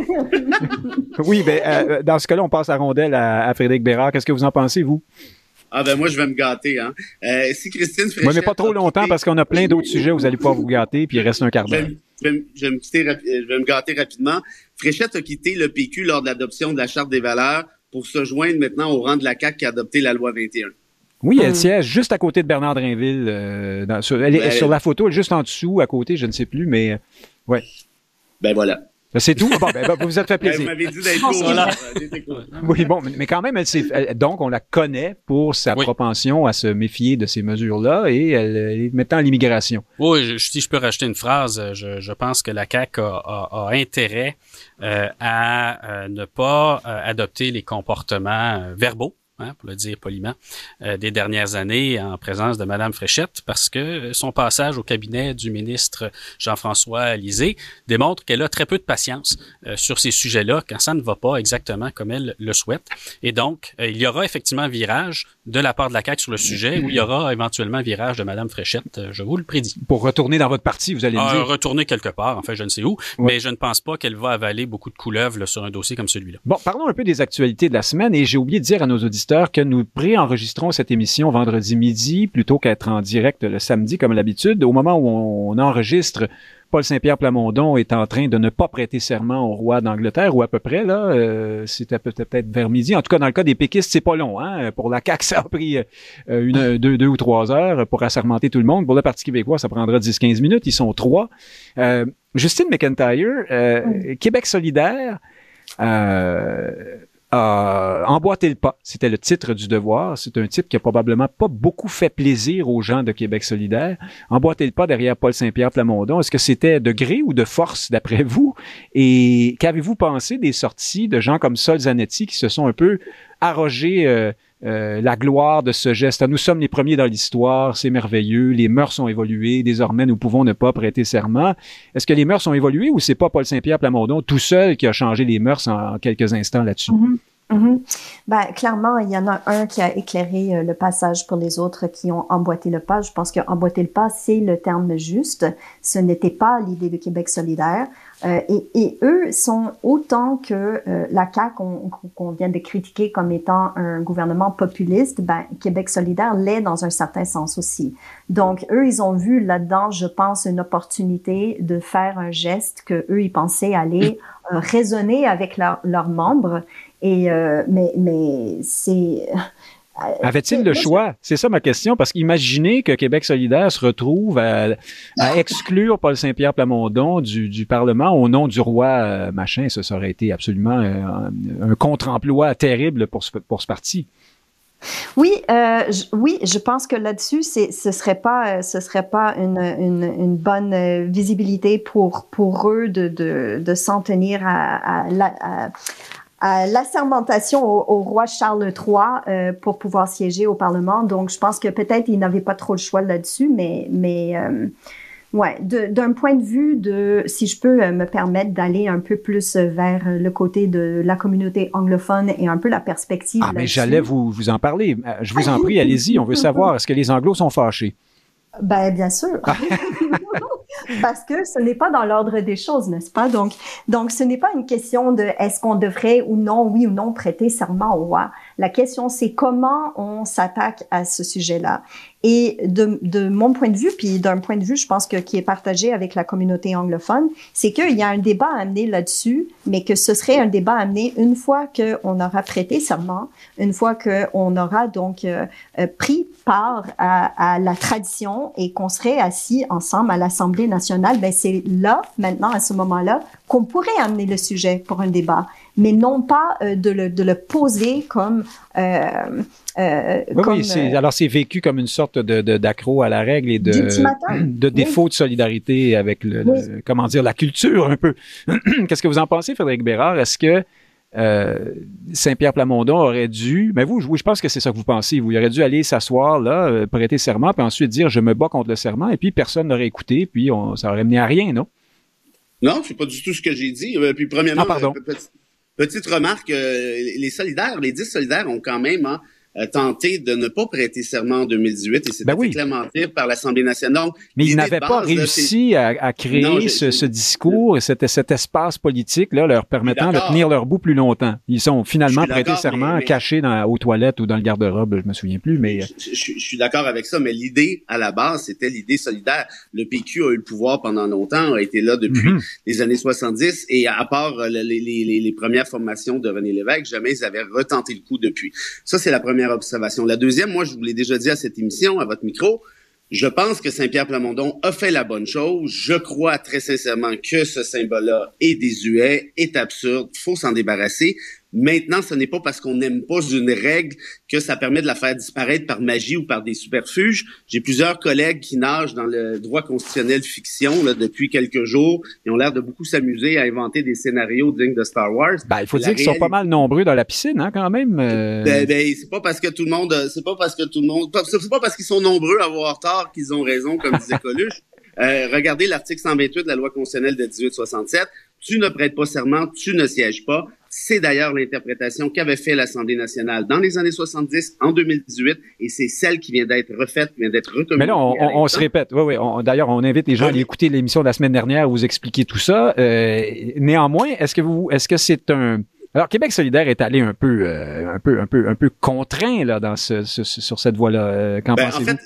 oui, ben euh, dans ce cas-là, on passe la rondelle à, à Frédéric Bérard. Qu'est-ce que vous en pensez, vous? Ah ben moi je vais me gâter hein. Euh, si Christine Fréchette... Oui, mais pas trop longtemps parce qu'on a plein d'autres sujets où vous allez pouvoir vous gâter puis il reste un quart d'heure. Je, vais, me quitter, je vais me gâter rapidement. Fréchette a quitté le PQ lors de l'adoption de la Charte des valeurs pour se joindre maintenant au rang de la CAQ qui a adopté la loi 21. Oui, elle hmm. siège juste à côté de Bernard Drinville. Euh, dans, sur, elle est ben, sur la photo, elle est juste en dessous, à côté, je ne sais plus, mais euh, ouais. Ben voilà. Ben, c'est tout. Bon, ben, vous vous êtes fait plaisir. vous m'avez dit d'être Oui, bon, mais quand même, elle, donc on la connaît pour sa propension à se méfier de ces mesures-là et elle, est maintenant à l'immigration. Oui, je, si je peux rajouter une phrase, je, je pense que la CAQ a, a, a intérêt euh, à euh, ne pas euh, adopter les comportements verbaux Hein, pour le dire poliment, euh, des dernières années en présence de Madame Fréchette, parce que son passage au cabinet du ministre Jean-François Lisée démontre qu'elle a très peu de patience euh, sur ces sujets-là quand ça ne va pas exactement comme elle le souhaite. Et donc, euh, il y aura effectivement un virage de la part de la CAQ sur le sujet, où il y aura éventuellement un virage de Madame Fréchette, je vous le prédis. Pour retourner dans votre parti, vous allez me dire. Retourner quelque part, en fait, je ne sais où, mais je ne pense pas qu'elle va avaler beaucoup de couleuvres sur un dossier comme celui-là. Bon, parlons un peu des actualités de la semaine, et j'ai oublié de dire à nos auditeurs que nous préenregistrons cette émission vendredi midi plutôt qu'être en direct le samedi comme l'habitude. Au moment où on enregistre, Paul Saint-Pierre Plamondon est en train de ne pas prêter serment au roi d'Angleterre, ou à peu près, là. Euh, c'était peut-être vers midi. En tout cas, dans le cas des péquistes, c'est pas long, hein. Pour la CAQ, ça a pris euh, une, deux, deux ou trois heures pour assermenter tout le monde. Pour le Parti québécois, ça prendra 10-15 minutes. Ils sont trois. Euh, Justine McIntyre, Québec solidaire, euh, emboîter le pas. C'était le titre du devoir. C'est un type qui a probablement pas beaucoup fait plaisir aux gens de Québec solidaire. Emboîter le pas derrière Paul Saint-Pierre Plamondon. Est-ce que c'était de gré ou de force d'après vous? Et qu'avez-vous pensé des sorties de gens comme Sol Zanetti qui se sont un peu arrogés euh, euh, la gloire de ce geste. Nous sommes les premiers dans l'histoire, c'est merveilleux, les mœurs ont évolué, désormais nous pouvons ne pas prêter serment. Est-ce que les mœurs ont évolué ou c'est pas Paul Saint-Pierre Plamondon tout seul qui a changé les mœurs en, quelques instants là-dessus? Mm-hmm. Mm-hmm. Ben, clairement, il y en a un qui a éclairé euh, le passage pour les autres qui ont emboîté le pas. Je pense que emboîter le pas, c'est le terme juste. Ce n'était pas l'idée de Québec solidaire. Euh, et, et, eux sont autant que euh, la CAQ qu'on vient de critiquer comme étant un gouvernement populiste, ben, Québec solidaire l'est dans un certain sens aussi. Donc, eux, ils ont vu là-dedans, je pense, une opportunité de faire un geste que eux, ils pensaient aller euh, raisonner avec leurs membres. Et, mais mais c'est euh, Avait-il le choix? C'est ça ma question, parce qu'imaginez que Québec solidaire se retrouve à, exclure Paul Saint-Pierre Plamondon du, Parlement au nom du roi euh, machin. Ça, ça aurait été absolument euh, un, contre-emploi terrible pour ce, pour ce parti. Oui, je, oui, je pense que là-dessus, ce serait pas, ce serait pas une, une, bonne visibilité pour pour eux de de, de s'en tenir à, à, l'assermentation au, roi Charles III euh, pour pouvoir siéger au Parlement. Donc, je pense que peut-être il n'avait pas trop le choix là-dessus, mais mais euh, Ouais, d'un point de vue de, si je peux euh, me permettre d'aller un peu plus vers le côté de la communauté anglophone et un peu la perspective. Ah, mais j'allais vous, vous en parler. Je vous en prie, allez-y. On veut savoir, est-ce que les Anglos sont fâchés? Ben, bien sûr. Parce que ce n'est pas dans l'ordre des choses, n'est-ce pas? Donc, donc, ce n'est pas une question de est-ce qu'on devrait ou non, oui ou non, prêter serment au roi. La question, c'est comment on s'attaque à ce sujet-là. Et de, de, mon point de vue, puis d'un point de vue, je pense que qui est partagé avec la communauté anglophone, c'est qu'il y a un débat à amener là-dessus, mais que ce serait un débat à amener une fois qu'on aura prêté serment, une fois qu'on aura donc euh, euh, pris part à, à, la tradition et qu'on serait assis ensemble à l'Assemblée nationale. Ben c'est là, maintenant, à ce moment-là, qu'on pourrait amener le sujet pour un débat mais non pas euh, de, le, de, le, poser comme... Euh, euh, oui, comme, oui euh, alors c'est vécu comme une sorte de, d'accro à la règle et de, de défaut de solidarité avec le, comment dire, la culture un peu. Qu'est-ce que vous en pensez, Frédéric Bérard? Est-ce que euh, Saint-Pierre Plamondon aurait dû, mais vous, je pense que c'est ça que vous pensez, vous, il aurait dû aller s'asseoir là, prêter serment, puis ensuite dire je me bats contre le serment, et puis personne n'aurait écouté, puis on, ça aurait mené à rien, non? Non, c'est pas du tout ce que j'ai dit. Puis premièrement, ah, pardon. Petite remarque, euh, les solidaires, les dix solidaires ont quand même hein, tenté de ne pas prêter serment en 2018 et c'est ben oui. par l'Assemblée nationale. Mais ils n'avaient pas réussi à, à, créer ce, ce, discours, cet, cet espace politique là leur permettant de tenir leur bout plus longtemps. Ils sont finalement prêtés serment, cachés dans, aux toilettes ou dans le garde-robe, je me souviens plus. Mais je, je, suis d'accord avec ça, mais l'idée à la base, c'était l'idée solidaire. Le PQ a eu le pouvoir pendant longtemps, a été là depuis mhm. les années 70 et à part euh, les, les, les, les premières formations de René Lévesque, jamais ils avaient retenté le coup depuis. Ça, c'est la première observation. La deuxième, moi, je vous l'ai déjà dit à cette émission, à votre micro, je pense que Saint-Pierre Plamondon a fait la bonne chose. Je crois très sincèrement que ce symbole-là est désuet, est absurde, faut s'en débarrasser. Maintenant, ce n'est pas parce qu'on n'aime pas une règle que ça permet de la faire disparaître par magie ou par des superfuges. J'ai plusieurs collègues qui nagent dans le droit constitutionnel fiction là, depuis quelques jours. Ils ont l'air de beaucoup s'amuser à inventer des scénarios dignes de Star Wars. Ben, il faut dire qu'ils sont pas mal nombreux dans la piscine, hein, quand même. Euh. Ben, ben, c'est pas parce que tout le monde, c'est pas parce que tout le monde, c'est pas parce qu'ils sont nombreux à avoir tort qu'ils ont raison, comme disait Coluche. Euh, regardez l'article 128 de la loi constitutionnelle de 1867. Tu ne prêtes pas serment, tu ne sièges pas. C'est d'ailleurs l'interprétation qu'avait fait l'Assemblée nationale dans les années 70, en 2018, et c'est celle qui vient d'être refaite, qui vient d'être recommuniquée. Mais là, on, se répète. Oui, oui. D'ailleurs, on invite les gens à aller écouter l'émission de la semaine dernière où vous expliquez tout ça. Euh, néanmoins, est-ce que vous, est-ce que c'est un alors, Québec solidaire est allé un peu, euh, un peu, un peu, un peu contraint là dans ce, sur cette voie-là. Euh, qu'en ben, En fait,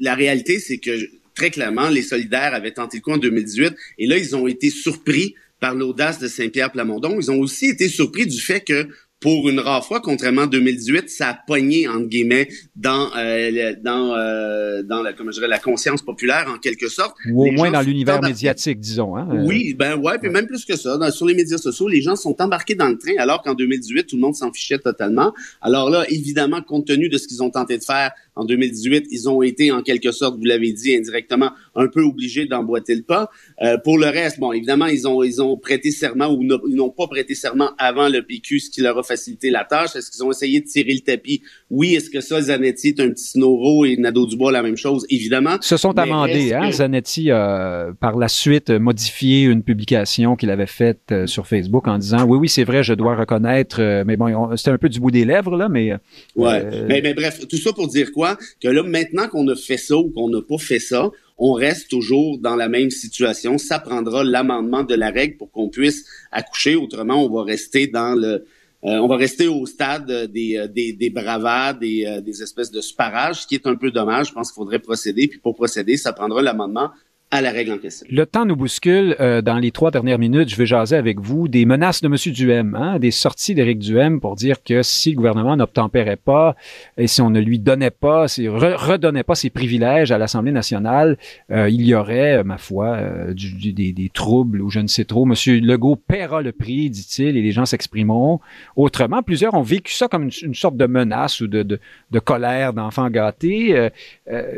la réalité, c'est que très clairement, les solidaires avaient tenté le coup en 2018, et là, ils ont été surpris par l'audace de Saint-Pierre Plamondon. Ils ont aussi été surpris du fait que pour une rare fois, contrairement à 2018, ça a pogné entre guillemets dans euh, dans euh, dans la comment je dirais la conscience populaire en quelque sorte. Ou au moins dans l'univers médiatique, disons. Hein? Oui, ben ouais, puis même plus que ça, sur les médias sociaux, les gens sont embarqués dans le train, alors qu'en 2018, tout le monde s'en fichait totalement. Alors là, évidemment, compte tenu de ce qu'ils ont tenté de faire en 2018, ils ont été en quelque sorte, vous l'avez dit indirectement, un peu obligés d'emboîter le pas. Euh, pour le reste, bon, évidemment, ils ont ils ont prêté serment ou ils n'ont pas prêté serment avant le PQ, ce qui leur a facilité la tâche. Est-ce qu'ils ont essayé de tirer le tapis? Oui. Est-ce que ça, Zanetti est un petit snoro et Nadeau Dubois la même chose? Évidemment. Se sont amendés. Hein? Zanetti a par la suite modifié une publication qu'il avait faite euh, sur Facebook en disant oui oui c'est vrai je dois reconnaître, euh, mais bon c'était un peu du bout des lèvres là, mais. Ouais. Mais, mais bref, tout ça pour dire quoi? Que là, maintenant qu'on a fait ça ou qu'on n'a pas fait ça, on reste toujours dans la même situation. Ça prendra l'amendement de la règle pour qu'on puisse accoucher. Autrement, on va rester dans le, euh, on va rester au stade des, euh, des, des bravades, des, euh, des espèces de sparages, ce qui est un peu dommage. Je pense qu'il faudrait procéder. Puis pour procéder, ça prendra l'amendement à la règle en question. Le temps nous bouscule. Euh, dans les trois dernières minutes, je vais jaser avec vous des menaces de M. Duhem, hein, des sorties d'Éric Duhem pour dire que si le gouvernement n'obtempérait pas et si on ne lui donnait pas, si redonnait pas ses privilèges à l'Assemblée nationale, euh, il y aurait, ma foi, euh, des, troubles ou je ne sais trop. M. Legault paiera le prix, dit-il, et les gens s'exprimeront autrement. Plusieurs ont vécu ça comme une, sorte de menace ou de colère d'enfants gâtés.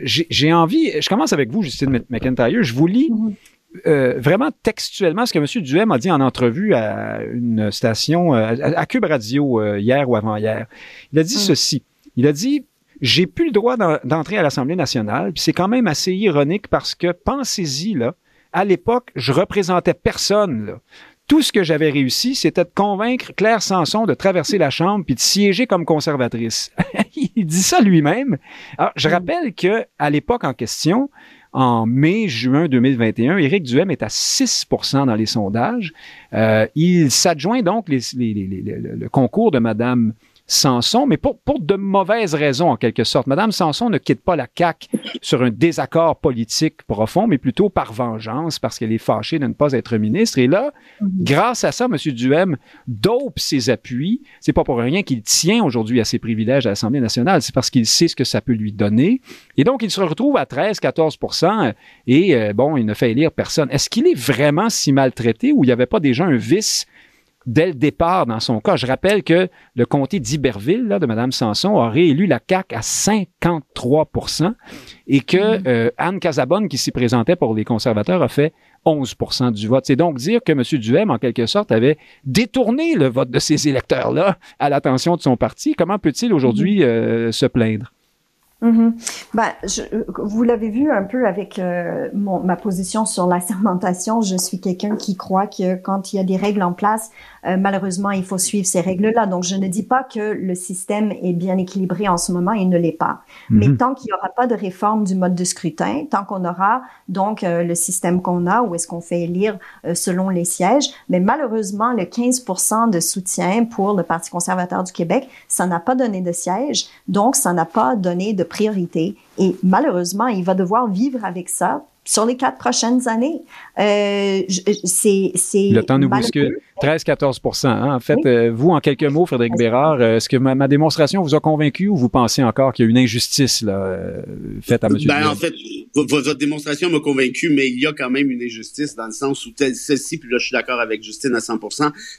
J'ai envie, je commence avec vous, Justine McIntyre je vous lis mhm. euh, vraiment textuellement ce que M. Duhem a dit en entrevue à une station, euh, à, Cube Radio, euh, hier ou avant-hier. Il a dit mhm. ceci. Il a dit, j'ai plus le droit d'entrer à l'Assemblée nationale. Puis c'est quand même assez ironique parce que pensez-y là, à l'époque, je représentais personne. Là. Tout ce que j'avais réussi, c'était de convaincre Claire Sanson de traverser la Chambre puis de siéger comme conservatrice. Il dit ça lui-même. Alors, je rappelle que à l'époque en question, en mai-juin 2021, Éric Duhem est à 6% dans les sondages. Euh, il s'adjoint donc le concours de Madame Samson, mais pour, pour de mauvaises raisons en quelque sorte. Madame Samson ne quitte pas la CAQ sur un désaccord politique profond, mais plutôt par vengeance, parce qu'elle est fâchée de ne pas être ministre. Et là, mhm. grâce à ça, M. Duhem dope ses appuis. C'est pas pour rien qu'il tient aujourd'hui à ses privilèges à l'Assemblée nationale, c'est parce qu'il sait ce que ça peut lui donner. Et donc, il se retrouve à 13-14% et euh, bon, il ne fait élire personne. Est-ce qu'il est vraiment si maltraité ou il n'y avait pas déjà un vice dès le départ dans son cas. Je rappelle que le comté d'Iberville là, de Mme Sanson a réélu la CAQ à 53% et que mm-hmm. euh, Anne Casabonne, qui s'y présentait pour les conservateurs, a fait 11 du vote. C'est donc dire que M. Duhem, en quelque sorte, avait détourné le vote de ces électeurs-là à l'attention de son parti. Comment peut-il aujourd'hui mm-hmm. euh, se plaindre? Ben, je, vous l'avez vu un peu avec euh, mon, ma position sur la sermentation. Je suis quelqu'un qui croit que quand il y a des règles en place, euh, malheureusement, il faut suivre ces règles-là. Donc, je ne dis pas que le système est bien équilibré en ce moment, il ne l'est pas. Mais mhm. tant qu'il n'y aura pas de réforme du mode de scrutin, tant qu'on aura donc euh, le système qu'on a, où est-ce qu'on fait élire euh, selon les sièges, mais malheureusement, le 15% de soutien pour le Parti conservateur du Québec, ça n'a pas donné de siège, donc ça n'a pas donné de priorité. Et malheureusement, il va devoir vivre avec ça sur les quatre prochaines années. Euh, c'est, c'est le temps nous bouscule. 13-14 hein. En fait, euh, vous, en quelques mots, Frédéric Bérard, euh, est-ce que ma, ma, démonstration vous a convaincu ou vous pensez encore qu'il y a une injustice là, euh, faite à M. Ben, en fait, votre démonstration m'a convaincu, mais il y a quand même une injustice dans le sens où ceci, puis là, je suis d'accord avec Justine à 100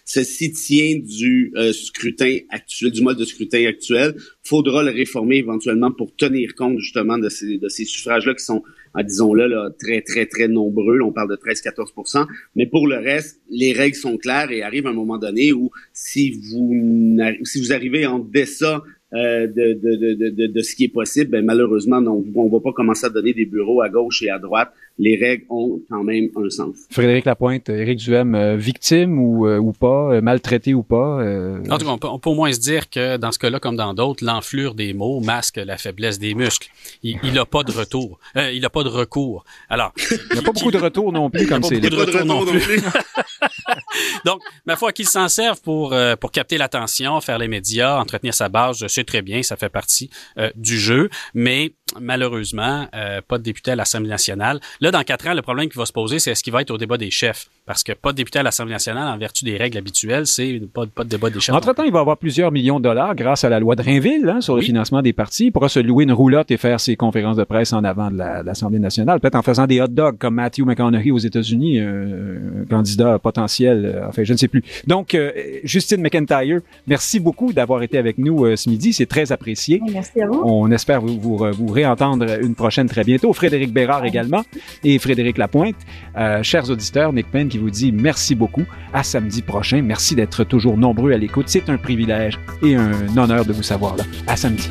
ceci tient du scrutin actuel, du mode de scrutin actuel. Faudra le réformer éventuellement pour tenir compte justement de ces, de ces suffrages-là qui sont disons-le, là, très, très, très nombreux. on parle de 13-14% Mais pour le reste, les règles sont claires et arrive un moment donné où si vous, si vous arrivez en deçà euh, de, de, de, de, ce qui est possible, ben, malheureusement, on ne va pas commencer à donner des bureaux à gauche et à droite. Les règles ont quand même un sens. Frédéric Lapointe, Éric Duhem, euh, victime ou, euh, ou pas, maltraité ou pas? En tout cas, on peut, au moins se dire que dans ce cas-là, comme dans d'autres, l'enflure des mots masque la faiblesse des muscles. Il n'a pas de retour. il n'a pas de recours. Alors, il n'y a pas beaucoup de retour non plus, comme c'est. Pas beaucoup de retour non plus. Donc, ma foi, qu'il s'en serve pour, pour capter l'attention, faire les médias, entretenir sa base, je très bien, ça fait partie euh, du jeu, mais malheureusement, euh, pas de député à l'Assemblée nationale. Là, dans quatre ans, le problème qui va se poser, c'est est-ce qu'il va être au débat des chefs? Parce que pas de député à l'Assemblée nationale, en vertu des règles habituelles, c'est pas, pas de débat des chefs. Entre-temps, il va avoir plusieurs millions de dollars grâce à la loi de Rainville hein, sur le financement des partis. Il pourra se louer une roulotte et faire ses conférences de presse en avant de l'Assemblée nationale, peut-être en faisant des hot dogs comme Matthew McConaughey aux États-Unis, un candidat potentiel, euh, enfin, je ne sais plus. Donc, euh, Justine McIntyre, merci beaucoup d'avoir été avec nous ce midi. C'est très apprécié. Merci à vous. On espère vous, vous, vous réentendre une prochaine très bientôt. Frédéric Bérard également et Frédéric Lapointe. Euh, chers auditeurs, Nick Payne qui vous dit merci beaucoup. À samedi prochain. Merci d'être toujours nombreux à l'écoute. C'est un privilège et un honneur de vous savoir là. À samedi.